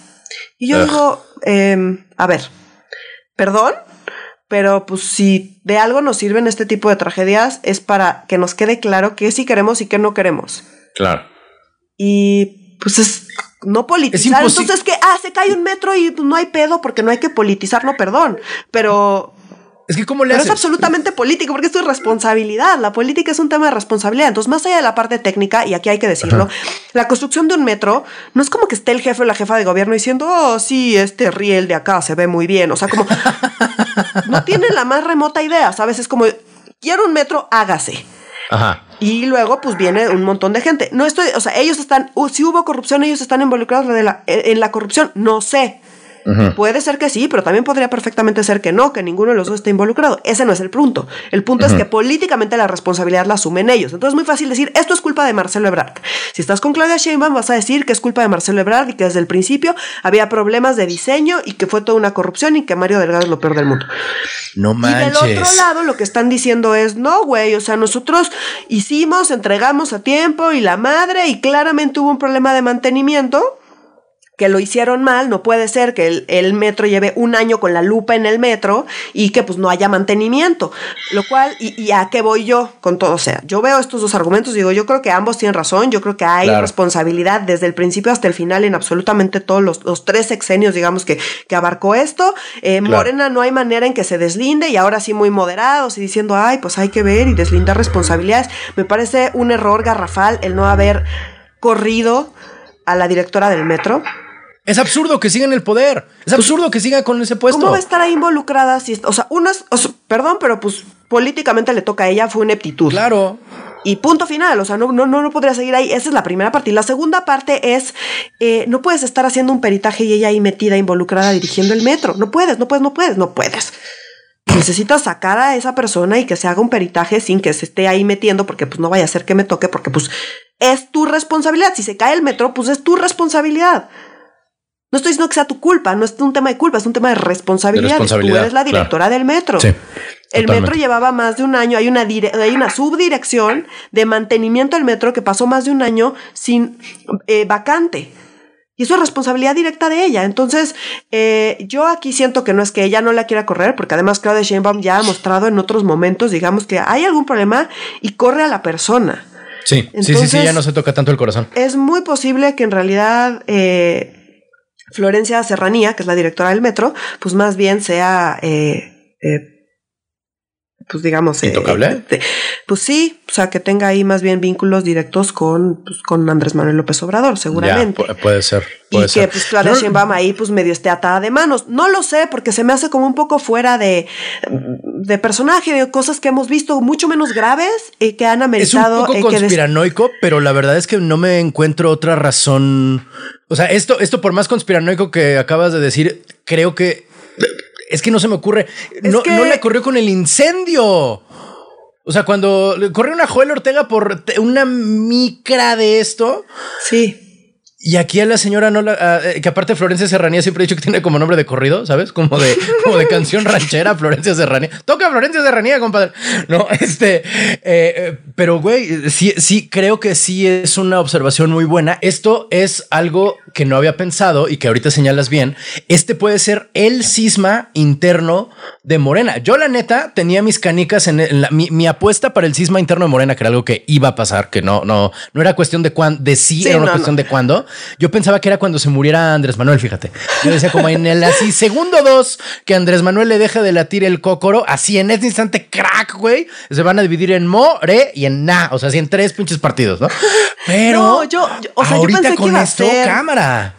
Y yo digo, em, a ver, perdón, pero pues si de algo nos sirven este tipo de tragedias es para que nos quede claro qué sí queremos y qué no queremos. Claro. Y pues es no politizar. Entonces que, ah, se cae un metro y no hay pedo porque no hay que politizarlo, perdón. Pero es que cómo le Pero es absolutamente político porque esto es responsabilidad. La política es un tema de responsabilidad. Entonces, más allá de la parte técnica, y aquí hay que decirlo, la construcción de un metro no es como que esté el jefe o la jefa de gobierno diciendo, oh, sí, este riel de acá se ve muy bien. O sea, como no tienen la más remota idea, ¿sabes? Es como, quiero un metro, hágase. Ajá. Y luego, pues viene un montón de gente. No estoy, o sea, ellos están, si hubo corrupción, ellos están involucrados en la corrupción, no sé. Puede ser que sí, pero también podría perfectamente ser que no, que ninguno de los dos esté involucrado. Ese no es el punto. El punto es que políticamente la responsabilidad la asumen ellos. Entonces es muy fácil decir, esto es culpa de Marcelo Ebrard. Si estás con Claudia Sheinbaum vas a decir que es culpa de Marcelo Ebrard y que desde el principio había problemas de diseño y que fue toda una corrupción y que Mario Delgado es lo peor del mundo. No manches. Y del otro lado lo que están diciendo es, no, güey, o sea, nosotros hicimos, entregamos a tiempo y la madre y claramente hubo un problema de mantenimiento que lo hicieron mal, no puede ser que el, metro lleve un año con la lupa en el metro y que pues no haya mantenimiento. Lo cual, y, a qué voy yo con todo? O sea, yo veo estos dos argumentos y digo, yo creo que ambos tienen razón, yo creo que hay responsabilidad desde el principio hasta el final en absolutamente todos los, tres sexenios, digamos, que, que abarcó esto. Eh, Morena no hay manera en que se deslinde y ahora sí muy moderados y diciendo, ay, pues hay que ver y deslindar responsabilidades. Me parece un error garrafal el no haber corrido a la directora del metro es absurdo que siga en el poder. Es absurdo que siga con ese puesto. ¿Cómo va a estar ahí involucrada? Si, o sea, unas, perdón, pero pues políticamente le toca a ella, fue una aptitud. Claro. Y punto final, o sea, no, no, no, podría seguir ahí. Esa es la primera parte. Y la segunda parte es, eh, no puedes estar haciendo un peritaje y ella ahí metida, involucrada, dirigiendo el metro. No puedes, no puedes, no puedes, no puedes. Necesitas sacar a esa persona y que se haga un peritaje sin que se esté ahí metiendo, porque pues no vaya a ser que me toque, porque pues es tu responsabilidad. Si se cae el metro, pues es tu responsabilidad. No estoy diciendo que sea tu culpa, no es un tema de culpa, es un tema de responsabilidad. Tú eres la directora del metro. el metro llevaba más de un año, hay una, hay una subdirección de mantenimiento del metro que pasó más de un año sin eh, vacante. Y eso es responsabilidad directa de ella. Entonces, eh, yo aquí siento que no es que ella no la quiera correr, porque además Claudia Sheinbaum ya ha mostrado en otros momentos, digamos, que hay algún problema y corre a la persona. Sí, sí, sí, sí, ya no se toca tanto el corazón. Es muy posible que en realidad eh, Florencia Serranía, que es la directora del metro, pues más bien sea, eh, eh, pues digamos... Eh, ¿Intocable? pues sí, o sea, que tenga ahí más bien vínculos directos con, pues, con Andrés Manuel López Obrador, seguramente. puede ser. y que pues Claudia Sheinbaum ahí pues medio esté atada de manos. No lo sé, porque se me hace como un poco fuera de, de personaje, de cosas que hemos visto mucho menos graves y que han ameritado... Es un poco conspiranoico, pero la verdad es que no me encuentro otra razón o sea, esto, esto por más conspiranoico que acabas de decir, creo que es que no se me ocurre. No, no le ocurrió con el incendio. O O sea, cuando corrió una Joel Ortega por una micra de esto. Sí. Y aquí a la señora no la. Eh, que aparte Florencia Serranía siempre he dicho que tiene como nombre de corrido, ¿sabes? Como de, como de canción ranchera, Florencia Serranía. Toca Florencia Serranía, compadre. No, este. Eh, eh, pero, güey, sí, sí, creo que sí es una observación muy buena. Esto es algo que no había pensado y que ahorita señalas bien. Este puede ser el cisma interno de Morena. Yo, la neta, tenía mis canicas en, la, mi, apuesta para el cisma interno de Morena, que era algo que iba a pasar, que no, no, no era cuestión de cuándo, de sí, era una cuestión de cuándo yo pensaba que era cuando se muriera Andrés Manuel, fíjate. Yo decía como en el así segundo dos que Andrés Manuel le deja de latir el cócoro, así en ese instante crack, güey, se van a dividir en mo, re y en na, o sea, así en tres pinches partidos, ¿no? Pero yo, o sea, ahorita yo pensé con que esto, cámara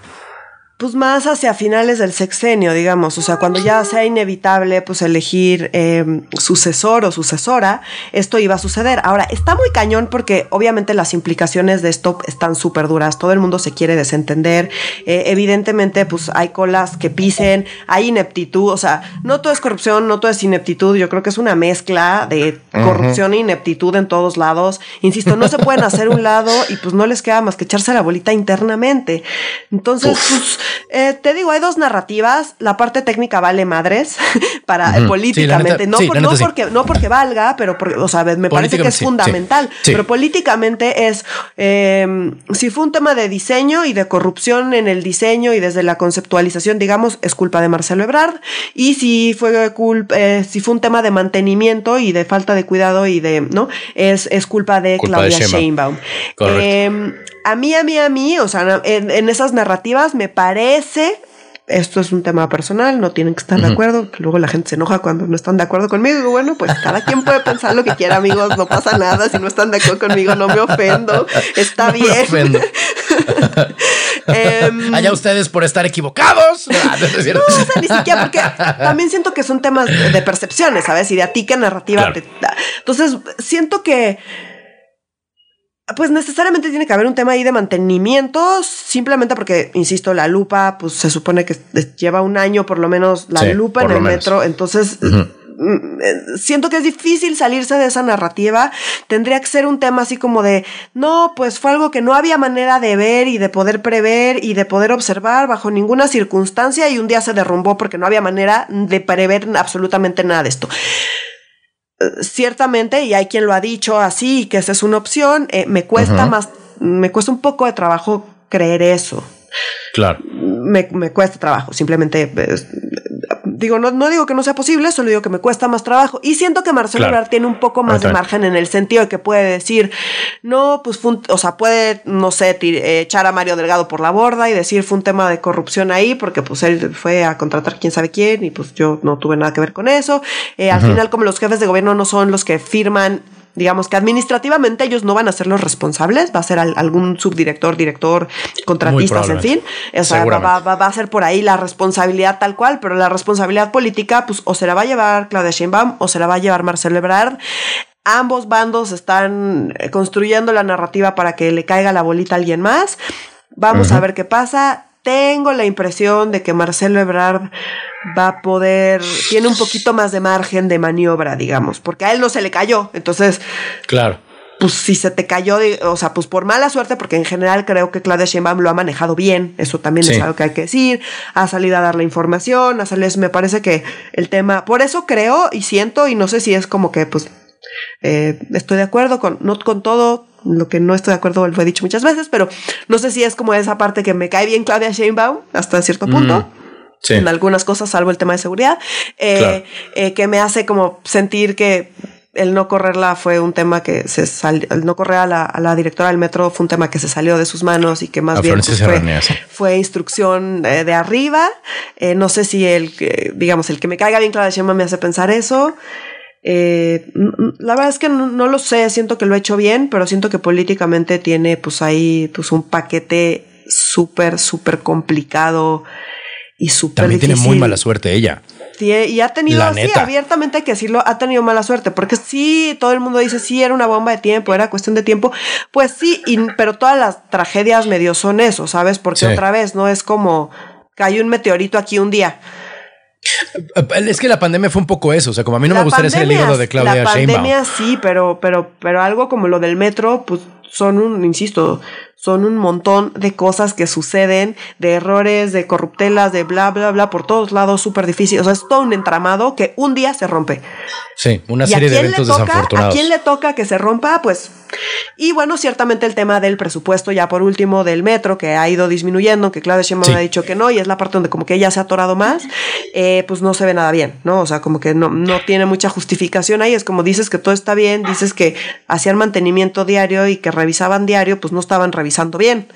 pues más hacia finales del sexenio, digamos, o sea, cuando ya sea inevitable pues elegir eh, sucesor o sucesora, esto iba a suceder. Ahora, está muy cañón porque obviamente las implicaciones de esto están súper duras, todo el mundo se quiere desentender, eh, evidentemente pues hay colas que pisen, hay ineptitud, o sea, no todo es corrupción, no todo es ineptitud, yo creo que es una mezcla de corrupción e ineptitud en todos lados, insisto, no se pueden hacer un lado y pues no les queda más que echarse la bolita internamente. Entonces, pues eh, te digo, hay dos narrativas. La parte técnica vale madres para políticamente. no, porque, no porque valga, pero o sea, me parece que es fundamental. Pero políticamente es em, si fue un tema de diseño y de corrupción en el diseño y desde la conceptualización, digamos, es culpa de Marcelo Ebrard. Y si fue culpa, eh, si fue un tema de mantenimiento y de falta de cuidado y de, ¿no? Es, es culpa de Claudia Sheinbaum. Em, a mí, a mí, a mí, o sea, en esas narrativas me parece esto es un tema personal, no tienen que estar de acuerdo, luego la gente se enoja cuando no están de acuerdo conmigo. Bueno, pues cada quien puede pensar lo que quiera, amigos, no pasa nada. Si no están de acuerdo conmigo, no me ofendo. Está bien. Em, Allá ustedes por estar equivocados. No, ni siquiera, porque también siento que son temas de percepciones, ¿sabes? Y de a ti qué narrativa te da. Entonces, siento que pues necesariamente tiene que haber un tema ahí de mantenimiento, simplemente porque, insisto, la lupa, pues se supone que lleva un año por lo menos la lupa en el metro, entonces... Mm, eh, siento que es difícil salirse de esa narrativa. Tendría que ser un tema así como de, no, pues fue algo que no había manera de ver y de poder prever y de poder observar bajo ninguna circunstancia y un día se derrumbó porque no había manera de prever absolutamente nada de esto ciertamente, y hay quien lo ha dicho así, que esa es una opción, eh, me cuesta más, me cuesta un poco de trabajo creer eso. Claro. Me, me cuesta trabajo, simplemente pues, digo, no, no, digo que no sea posible, solo digo que me cuesta más trabajo. Y siento que Marcelo Ebrard tiene un poco más de margen en el sentido de que puede decir, no, pues, o sea, puede, no sé, echar a Mario Delgado por la borda y decir, fue un tema de corrupción ahí, porque pues él fue a contratar quién sabe quién y pues yo no tuve nada que ver con eso. Eh, al final, como los jefes de gobierno no son los que firman digamos que administrativamente ellos no van a ser los responsables, va a ser algún subdirector, director, contratistas, en fin. O sea, va, a ser por ahí la responsabilidad tal cual, pero la responsabilidad política, pues o se la va a llevar Claudia Sheinbaum o se la va a llevar Marcelo Ebrard. Ambos bandos están eh, construyendo la narrativa para que le caiga la bolita a alguien más. Vamos a ver qué pasa. Tengo la impresión de que Marcelo Ebrard va a poder, tiene un poquito más de margen de maniobra, digamos, porque a él no se le cayó. Entonces, claro. Pues si se te cayó, o sea, pues por mala suerte, porque en general creo que Claudia Sheinbaum lo ha manejado bien, eso también es algo que hay que decir, ha salido a dar la información, a salir, me parece que el tema, por eso creo y siento, y no sé si es como que, pues, eh, estoy de acuerdo con, no con todo, lo que no estoy de acuerdo lo he dicho muchas veces, pero no sé si es como esa parte que me cae bien Claudia Sheinbaum hasta cierto punto. Mm en algunas cosas, salvo el tema de seguridad, eh, eh, que me hace como sentir que el no correrla fue un tema que se salió, el no correr a la, directora del metro fue un tema que se salió de sus manos y que más bien pues, fue, instrucción eh, de arriba. no sé si el, digamos, el que me caiga bien Claudia Sheinbaum me hace pensar eso. La verdad es que no, no, lo sé, siento que lo he hecho bien, pero siento que políticamente tiene pues ahí pues un paquete súper, súper complicado y súper También tiene muy mala suerte ella. Sí, y ha tenido, así abiertamente hay que decirlo, ha tenido mala suerte, porque sí, todo el mundo dice, sí, era una bomba de tiempo, era cuestión de tiempo, pues sí, pero todas las tragedias medio son eso, ¿sabes? Porque otra vez no es como cayó un meteorito aquí un día. Es que la pandemia fue un poco eso. O sea, como a mí no me gustaría ser el hígado de Claudia La pandemia sí, pero, pero, pero algo como lo del metro, pues son un, insisto, son un montón de cosas que suceden, de errores, de corruptelas, de bla, bla, bla, por todos lados, súper difícil. O sea, es todo un entramado que un día se rompe. Sí, una serie de eventos desafortunados. ¿A quién le toca que se rompa? Pues. Y bueno, ciertamente el tema del presupuesto, ya por último, del metro, que ha ido disminuyendo, que Claudia Sheinbaum ha dicho que no, y es la parte donde como que ella se ha atorado más, eh, pues no se ve nada bien, ¿no? O sea, como que no, no tiene mucha justificación ahí. Es como dices que todo está bien, dices que hacían mantenimiento diario y que revisaban diario, pues no estaban revisando bien.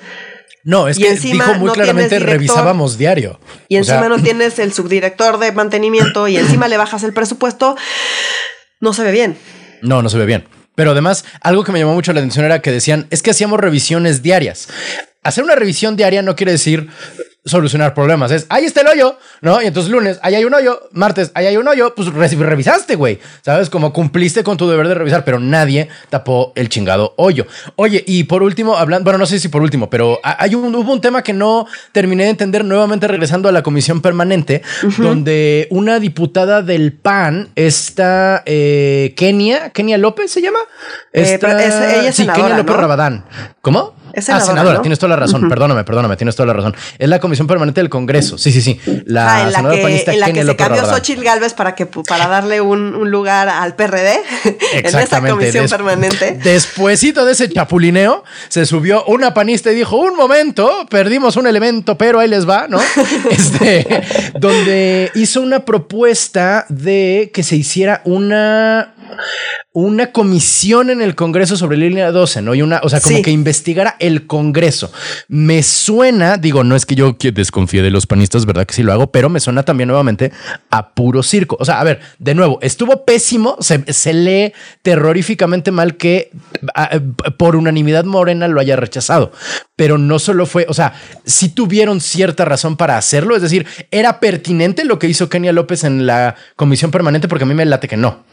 No, es que dijo muy claramente revisábamos diario. Y encima no tienes el subdirector de mantenimiento y encima le bajas el presupuesto. No se ve bien. No, no se ve bien. Pero además, algo que me llamó mucho la atención era que decían, es que hacíamos revisiones diarias. Hacer una revisión diaria no quiere decir solucionar problemas. Es, ahí está el hoyo, ¿no? Y entonces lunes, ahí hay un hoyo, martes, ahí hay un hoyo, pues revisaste, güey. ¿Sabes? Como cumpliste con tu deber de revisar, pero nadie tapó el chingado hoyo. Oye, y por último, hablando, bueno, no sé si por último, pero hay un, hubo un tema que no terminé de entender nuevamente regresando a la comisión permanente, donde una diputada del PAN, esta eh, Kenia, Kenia López se llama. Eh, ella es sí, Kenia López Rabadán. ¿Cómo? Es senadora, ah, senadora, tienes toda la razón. Perdóname, perdóname, tienes toda la razón. Es la Comisión Permanente del Congreso. Sí, sí, sí. La, ah, en la que, en la que se cambió Xochitl Galvez para, que, para darle un, lugar al PRD en esa Comisión Permanente. Despuésito de ese chapulineo, se subió una panista y dijo: Un momento, perdimos un elemento, pero ahí les va, ¿no? este, donde hizo una propuesta de que se hiciera una una comisión en el Congreso sobre la línea 12, ¿no? Y una, o sea, como que investigara el Congreso. Me suena, digo, no es que yo desconfíe de los panistas, ¿verdad? Que sí lo hago, pero me suena también nuevamente a puro circo. O sea, a ver, de nuevo, estuvo pésimo, se, lee terroríficamente mal que por unanimidad Morena lo haya rechazado, pero no solo fue, o sea, sí tuvieron cierta razón para hacerlo, es decir, era pertinente lo que hizo Kenia López en la comisión permanente porque a mí me late que no.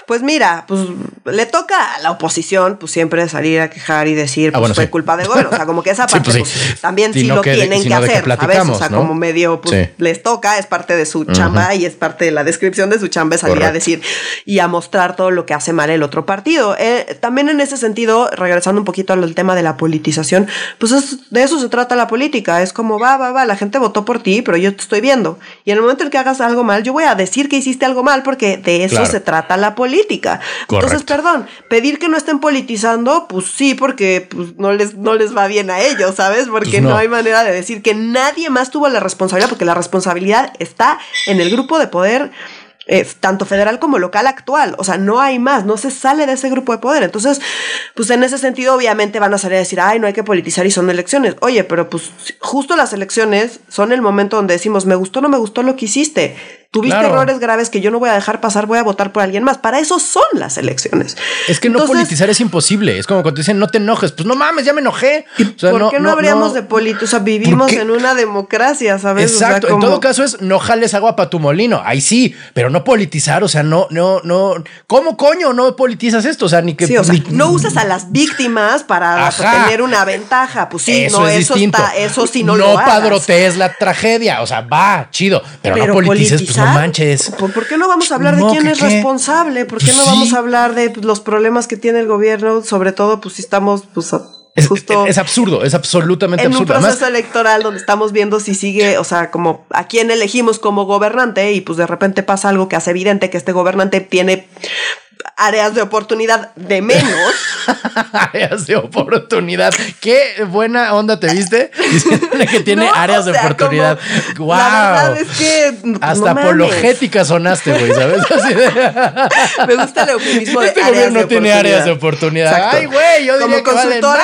Pues mira, pues le toca a la oposición, pues siempre salir a quejar y decir, ah, pues fue culpa de gobierno. O sea, como que esa parte pues pues, también sí lo tienen que hacer, ¿sabes? O sea, como medio, pues les toca, es parte de su chamba y es parte de la descripción de su chamba, salir a decir y a mostrar todo lo que hace mal el otro partido. Eh, también en ese sentido, regresando un poquito al tema de la politización, pues de eso se trata la política. Es como, va, va, va, la gente votó por ti, pero yo te estoy viendo. Y en el momento en que hagas algo mal, yo voy a decir que hiciste algo mal porque de eso se trata la política política. Entonces, perdón, pedir que no estén politizando, pues sí, porque pues, no, les, no les va bien a ellos, ¿sabes? Porque pues no. hay manera de decir que nadie más tuvo la responsabilidad, porque la responsabilidad está en el grupo de poder eh, tanto federal como local actual. O sea, no hay más, no se sale de ese grupo de poder. Entonces, pues en ese sentido, obviamente van a salir a decir, ay, no hay que politizar y son elecciones. Oye, pero pues justo las elecciones son el momento donde decimos, me gustó, no me gustó lo que hiciste. Tuviste errores graves que yo no voy a dejar pasar, voy a votar por alguien más. Para eso son las elecciones. Es que no politizar es imposible. Es como cuando te dicen no te enojes. Pues no mames, ya me enojé. ¿Por qué no, habríamos de política? O sea, vivimos en una democracia, ¿sabes? Exacto. En todo caso es no jales agua para tu molino. Ahí sí, pero no politizar. O sea, no, no, no. ¿Cómo coño no politizas esto? O sea, ni que. Sí, o sea, no usas a las víctimas para tener una ventaja. Pues sí, eso no, es eso Está, eso sí no, lo hagas. padrotees la tragedia. O sea, va, chido. Pero, no politices, pues no manches. ¿Por, qué no vamos a hablar de quién es responsable? ¿Por qué pues no vamos a hablar de pues, los problemas que tiene el gobierno? Sobre todo, pues si estamos, pues es, justo es, absurdo, es absolutamente absurdo. En un proceso electoral donde estamos viendo si sigue, o sea, como a quién elegimos como gobernante y pues de repente pasa algo que hace evidente que este gobernante tiene áreas de oportunidad de menos. áreas de oportunidad. Qué buena onda te viste. que tiene áreas de oportunidad. wow. La verdad es que hasta apologética sonaste, güey, ¿sabes? Me gusta el eufemismo de este gobierno tiene áreas de oportunidad. Ay, güey, yo Como consultora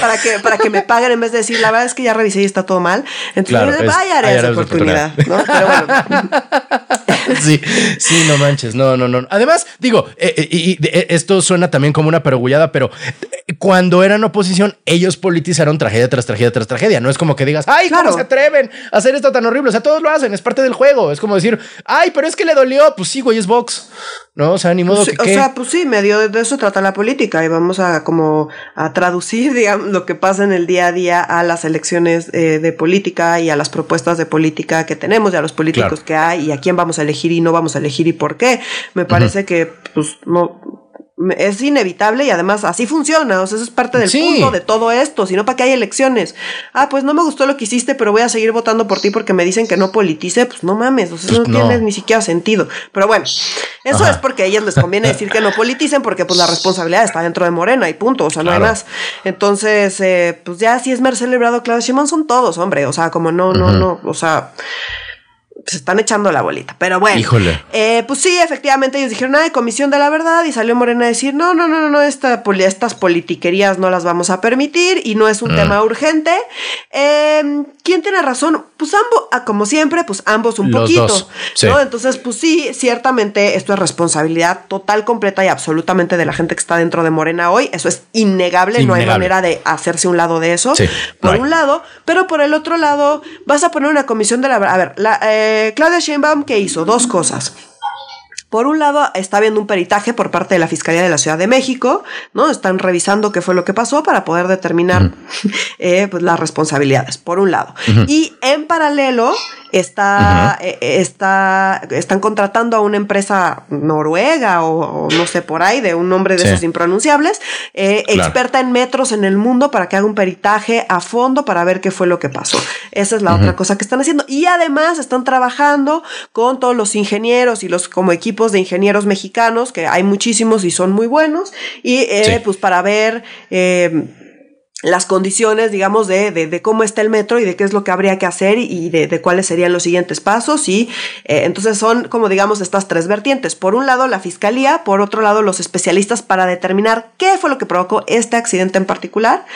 para que para que me paguen en vez de decir, la verdad es que ya revisé y está todo mal. Entonces, vaya áreas, de oportunidad, ¿no? Pero bueno. sí, sí, no manches, no, no, no. Además, digo, eh, eh, y, eh, esto suena también como una pergullada, pero cuando eran oposición, ellos politizaron tragedia tras tragedia tras tragedia. No es como que digas, ay, ¿cómo se atreven a hacer esto tan horrible? O sea, todos lo hacen, es parte del juego. Es como decir, ay, pero es que le dolió. Pues sí, güey, es Vox. No, o sea, ni modo que, O sea, pues sí, medio de eso trata la política y vamos a como a traducir, digamos, lo que pasa en el día a día a las elecciones eh, de política y a las propuestas de política que tenemos y a los políticos que hay y a quién vamos a elegir y no vamos a elegir y por qué. Me parece que, pues, no, es inevitable y además así funciona, o sea, eso es parte del punto de todo esto, sino para que hay elecciones. Ah, pues no me gustó lo que hiciste, pero voy a seguir votando por ti porque me dicen que no politice, pues no mames, o sea, eso pues no, tiene ni siquiera sentido. Pero bueno, eso es porque a ellas les conviene decir que no politicen porque pues la responsabilidad está dentro de Morena y punto, o sea, no hay más. Entonces, eh, pues ya si es mer celebrado Claudio Shimon son todos, hombre, o sea, como no, no, no, o sea se están echando la bolita. Pero bueno. Híjole. Eh, pues sí, efectivamente ellos dijeron, ah, comisión de la verdad. Y salió Morena a decir, no, no, no, no, no, esta, estas politiquerías no las vamos a permitir y no es un mm. tema urgente. Em, ¿Quién tiene razón? Pues ambos, ah, como siempre, pues ambos un poquito. ¿no? Entonces, pues sí, ciertamente esto es responsabilidad total, completa y absolutamente de la gente que está dentro de Morena hoy. Eso es innegable, no hay manera de hacerse un lado de eso. por un lado, pero por el otro lado, vas a poner una comisión de la verdad. A ver, la, eh, eh, Claudia Sheinbaum, ¿qué hizo? Dos cosas. Por un lado, está habiendo un peritaje por parte de la Fiscalía de la Ciudad de México, ¿no? Están revisando qué fue lo que pasó para poder determinar eh, pues, las responsabilidades, por un lado. Y en paralelo, está, eh, está, están contratando a una empresa noruega o, no sé por ahí, de un nombre de esos impronunciables, eh, experta en metros en el mundo para que haga un peritaje a fondo para ver qué fue lo que pasó. Esa es la otra cosa que están haciendo. Y además están trabajando con todos los ingenieros y los como equipos de ingenieros mexicanos, que hay muchísimos y son muy buenos, y eh, pues para ver las condiciones, digamos, de, de, de, cómo está el metro y de qué es lo que habría que hacer y de, de cuáles serían los siguientes pasos. Y eh, entonces son, como digamos, estas tres vertientes. Por un lado, la fiscalía, por otro lado, los especialistas para determinar qué fue lo que provocó este accidente en particular.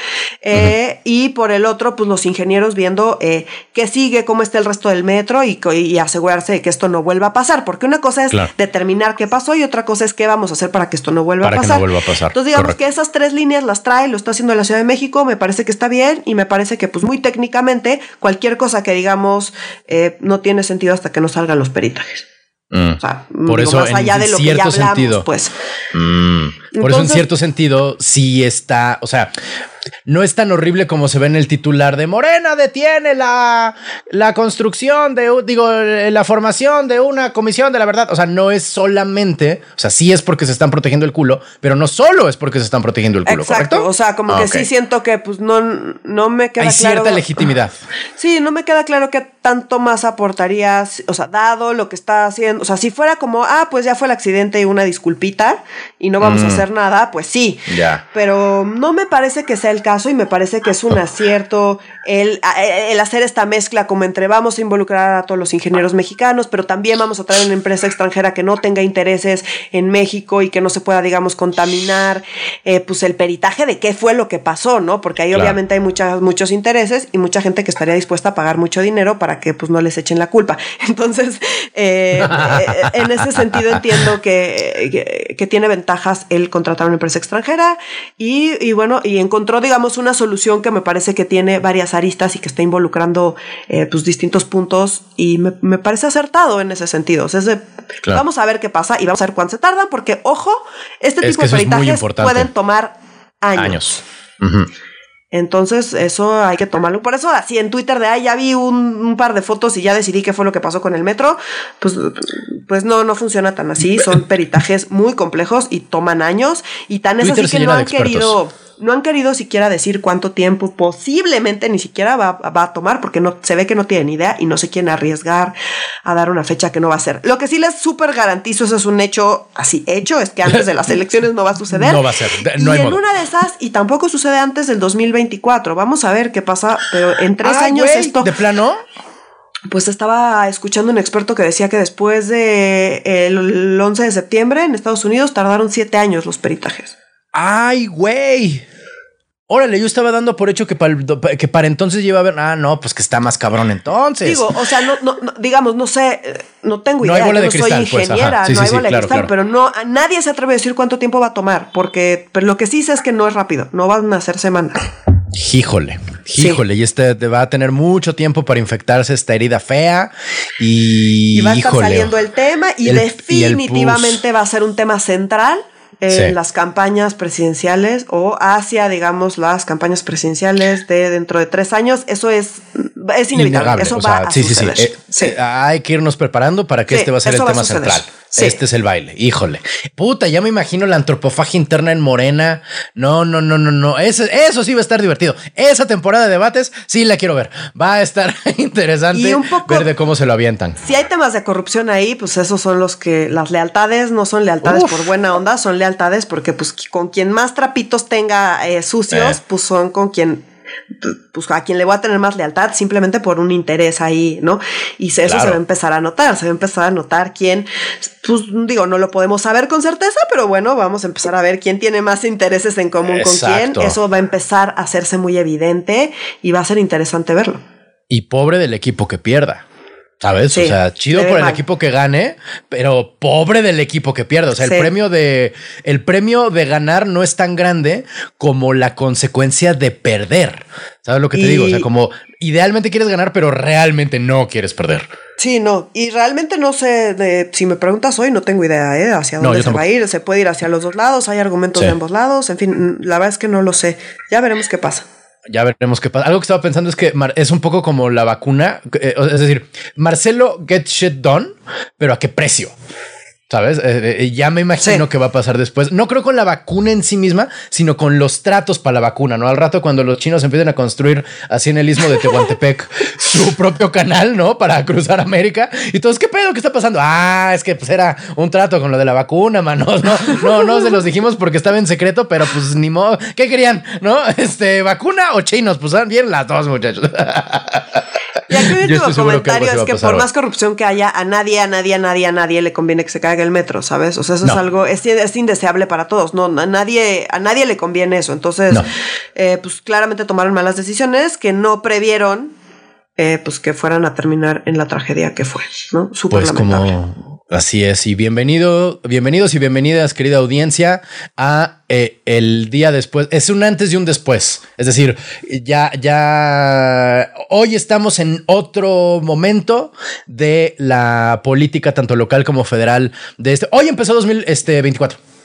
Eh, y por el otro, pues los ingenieros viendo eh, qué sigue, cómo está el resto del metro y, y, asegurarse de que esto no vuelva a pasar. Porque una cosa es determinar qué pasó y otra cosa es qué vamos a hacer para que esto no vuelva a pasar. Que no vuelva a pasar. Entonces, digamos que esas tres líneas las trae, lo está haciendo la Ciudad de México me parece que está bien y me parece que pues muy técnicamente cualquier cosa que digamos eh, no tiene sentido hasta que no salgan los peritajes. Mm. O sea, por eso, más allá de lo que ya hablamos, sentido, pues. Mm. Por eso, en cierto sentido, sí está, o sea, no es tan horrible como se ve en el titular de Morena detiene la, la construcción de, digo, la formación de una comisión de la verdad. O sea, no es solamente, o sea, sí es porque se están protegiendo el culo, pero no solo es porque se están protegiendo el culo, Exacto. O sea, como que sí siento que pues no, no me queda Hay cierta legitimidad. Sí, no me queda claro qué tanto más aportarías, o sea, dado lo que está haciendo. O sea, si fuera como, ah, pues ya fue el accidente y una disculpita y no vamos a mm. hacer nada, pues sí. Ya. Pero no me parece que sea el caso y me parece que es un acierto el, el, hacer esta mezcla como entre vamos a involucrar a todos los ingenieros mexicanos, pero también vamos a traer una empresa extranjera que no tenga intereses en México y que no se pueda, digamos, contaminar eh, pues el peritaje de qué fue lo que pasó, ¿no? Porque ahí obviamente hay muchas, muchos intereses y mucha gente que estaría dispuesta a pagar mucho dinero para que pues no les echen la culpa. Entonces, eh, eh, en ese sentido entiendo que, que, tiene ventajas el contratar una empresa extranjera y, y bueno, y encontró digamos, una solución que me parece que tiene varias aristas y que está involucrando eh, pues, distintos puntos y me, parece acertado en ese sentido. O sea, vamos a ver qué pasa y vamos a ver cuánto se tardan, porque, ojo, este tipo de peritajes pueden tomar años. Entonces, eso hay que tomarlo. Por eso, así en Twitter de, ay, ya vi un, par de fotos y ya decidí qué fue lo que pasó con el metro. Pues, pues no, no funciona tan así. Son peritajes muy complejos y toman años. Y tan es así que no han querido no han querido siquiera decir cuánto tiempo posiblemente ni siquiera va, a tomar porque no, se ve que no tienen idea y no se quieren arriesgar a dar una fecha que no va a ser. Lo que sí les súper garantizo, eso es un hecho así hecho, es que antes de las elecciones no va a suceder. No va a ser. No y en una de esas, y tampoco sucede antes del 2024. Vamos a ver qué pasa, pero en tres años esto... ¿De plano? pues estaba escuchando un experto que decía que después de el 11 de septiembre en Estados Unidos tardaron siete años los peritajes. ¡Ay, güey! Órale, yo estaba dando por hecho que para, que para entonces iba a haber. Ah, no, pues que está más cabrón entonces. Digo, o sea, no, no, digamos, no sé, no tengo idea. No hay bola de cristal, no soy pues, ingeniera, no hay bola de cristal, pero no, nadie se atreve a decir cuánto tiempo va a tomar, porque pero lo que sí sé es que no es rápido, no van a ser semanas. Híjole, híjole, y este te va a tener mucho tiempo para infectarse esta herida fea y, y va a estar saliendo el tema y definitivamente va a ser un tema central en las campañas presidenciales o hacia, digamos, las campañas presidenciales de dentro de tres años. Eso es, es inevitable. Eso va a suceder. Eh, sí, hay que irnos preparando para que este va a ser el tema central. Este es el baile. Híjole. Puta, ya me imagino la antropofagia interna en Morena. No, no, no, no, no. Eso, eso sí va a estar divertido. Esa temporada de debates sí la quiero ver. Va a estar interesante ver de cómo se lo avientan. Si hay temas de corrupción ahí, pues esos son los que las lealtades no son lealtades por buena onda, son lealtades porque pues con quien más trapitos tenga eh, sucios, eh. pues son con quien pues a quien le voy a tener más lealtad simplemente por un interés ahí, ¿no? Y eso se va a empezar a notar, se va a empezar a notar quién, pues digo, no lo podemos saber con certeza, pero bueno, vamos a empezar a ver quién tiene más intereses en común con quién. Eso va a empezar a hacerse muy evidente y va a ser interesante verlo. Y pobre del equipo que pierda. ¿Sabes? o sea, chido por el equipo que gane, pero pobre del equipo que pierda. O sea, el premio de el premio de ganar no es tan grande como la consecuencia de perder. ¿Sabes lo que te digo? O sea, como idealmente quieres ganar, pero realmente no quieres perder. Sí, no. Y realmente no sé, de, si me preguntas hoy, no tengo idea ¿eh? hacia dónde se va a ir. Se puede ir hacia los dos lados, hay argumentos de ambos lados. En fin, la verdad es que no lo sé. Ya veremos qué pasa ya veremos qué pasa. Algo que estaba pensando es que es un poco como la vacuna. Eh, es decir, Marcelo get shit done, pero a qué precio? ¿Sabes? Eh, eh, ya me imagino que va a pasar después. No creo con la vacuna en sí misma, sino con los tratos para la vacuna, ¿no? Al rato cuando los chinos empiecen a construir así en el istmo de Tehuantepec su propio canal, ¿no? Para cruzar América. Y todos, ¿qué pedo? ¿Qué está pasando? Ah, es que pues era un trato con lo de la vacuna, manos. No, no, no se los dijimos porque estaba en secreto, pero pues ni modo. ¿Qué querían? ¿No? Este, vacuna o chinos. Pues bien las dos, muchachos. Y aquí mi último comentario es que por más corrupción que haya, a nadie, a nadie, a nadie, a nadie le conviene que se caiga el metro, ¿sabes? O sea, eso es algo, es, es, indeseable para todos, ¿no? A nadie, a nadie le conviene eso. Entonces, eh, pues claramente tomaron malas decisiones que no previeron eh, pues que fueran a terminar en la tragedia que fue, ¿no? Súper pues como así es y bienvenido, bienvenidos y bienvenidas querida audiencia a eh, el día después. Es un antes y un después. Es decir, ya, ya hoy estamos en otro momento de la política tanto local como federal de este. Hoy empezó 2024.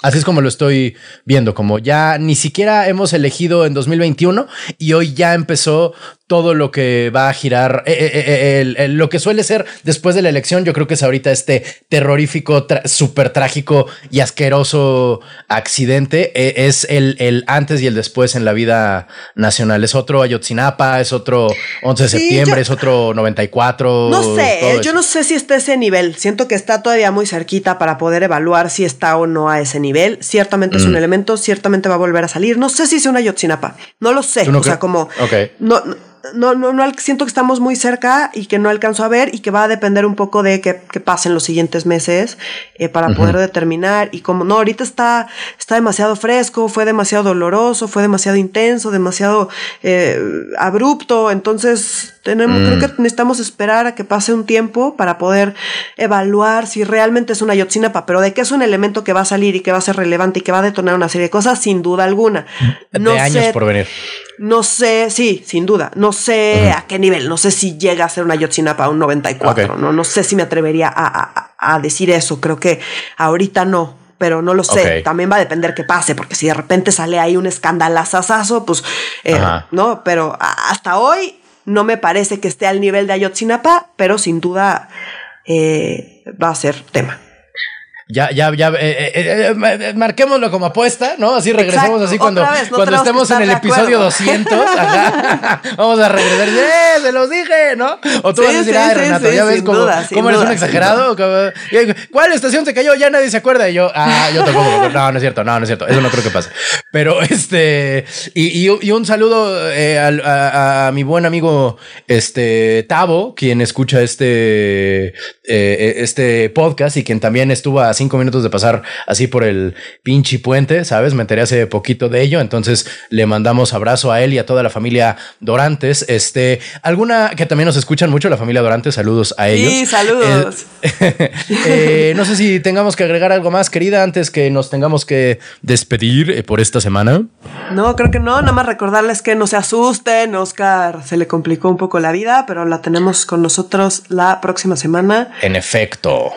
Así es como lo estoy viendo, como ya ni siquiera hemos elegido en 2021 y hoy ya empezó todo lo que va a girar, eh, eh, eh, lo que suele ser después de la elección, yo creo que es ahorita este terrorífico, súper trágico y asqueroso accidente, es el, el, antes y el después en la vida nacional. Es otro Ayotzinapa, es otro 11 de septiembre, es otro 94. No sé, yo no sé si está a ese nivel, siento que está todavía muy cerquita para poder evaluar si está o no a ese nivel. Ciertamente es un mm. elemento, ciertamente va a volver a salir. No sé si es una Ayotzinapa, no lo sé, o sea, como... No, no, no, no siento que estamos muy cerca y que no alcanzo a ver y que va a depender un poco de qué, qué pasen los siguientes meses eh, para poder determinar. Y como no, ahorita está, está demasiado fresco, fue demasiado doloroso, fue demasiado intenso, demasiado eh, abrupto. Entonces, tenemos, creo mm. que necesitamos esperar a que pase un tiempo para poder evaluar si realmente es una Yotzinapa, pero de que es un elemento que va a salir y que va a ser relevante y que va a detonar una serie de cosas, sin duda alguna. No de años por venir. No sé, sí, sin duda. No sé a qué nivel. No sé si llega a ser una Yotzinapa un 94. ¿no? no sé si me atrevería a, decir eso. Creo que ahorita no pero no lo sé. También va a depender qué pase, porque si de repente sale ahí un escandalazazo, pues eh, no, pero hasta hoy no me parece que esté al nivel de Ayotzinapa, pero sin duda eh, va a ser tema. Ya, ya, ya, eh, eh, eh, marquémoslo como apuesta, ¿no? Así regresamos así cuando, cuando estemos en el episodio 200. vamos a regresar. ¡Eh! Se los dije, ¿no? O tú vas a decir, ay, Renato, ya ves cómo, cómo eres un exagerado. ¿Cuál estación se cayó? Ya nadie se acuerda. Y yo, ah, yo tampoco. No, no es cierto, no, no es cierto. Eso no creo que pase. Pero este, y, y, un saludo a, a, mi buen amigo, este, Tavo, quien escucha este, este podcast y quien también estuvo a cinco minutos de pasar así por el pinche puente, ¿sabes? Me enteré hace poquito de ello, entonces le mandamos abrazo a él y a toda la familia Dorantes. Este, alguna que también nos escuchan mucho, la familia Dorantes, saludos a ellos. Sí, saludos. Eh, eh, no sé si tengamos que agregar algo más, querida, antes que nos tengamos que despedir eh, por esta semana. No, creo que no, nada más recordarles que no se asusten, Oscar se le complicó un poco la vida, pero la tenemos con nosotros la próxima semana. En efecto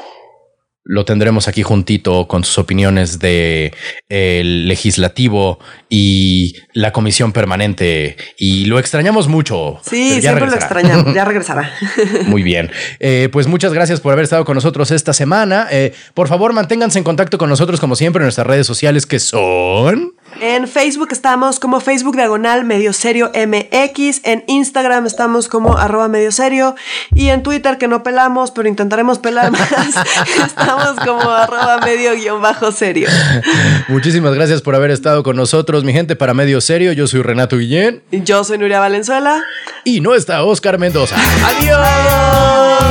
lo tendremos aquí juntito con sus opiniones de el legislativo y la comisión permanente y lo extrañamos mucho. Sí, siempre lo extrañamos, ya regresará. Muy bien, eh, pues muchas gracias por haber estado con nosotros esta semana. Eh, por favor, manténganse en contacto con nosotros como siempre en nuestras redes sociales que son... En Facebook estamos como Facebook Diagonal Medio Serio MX. En Instagram estamos como arroba medio serio. Y en Twitter, que no pelamos, pero intentaremos pelar más, estamos como arroba medio guion bajo serio. Muchísimas gracias por haber estado con nosotros, mi gente, para Medio Serio. Yo soy Renato Guillén. Yo soy Nuria Valenzuela. Y no está Oscar Mendoza. ¡Adiós!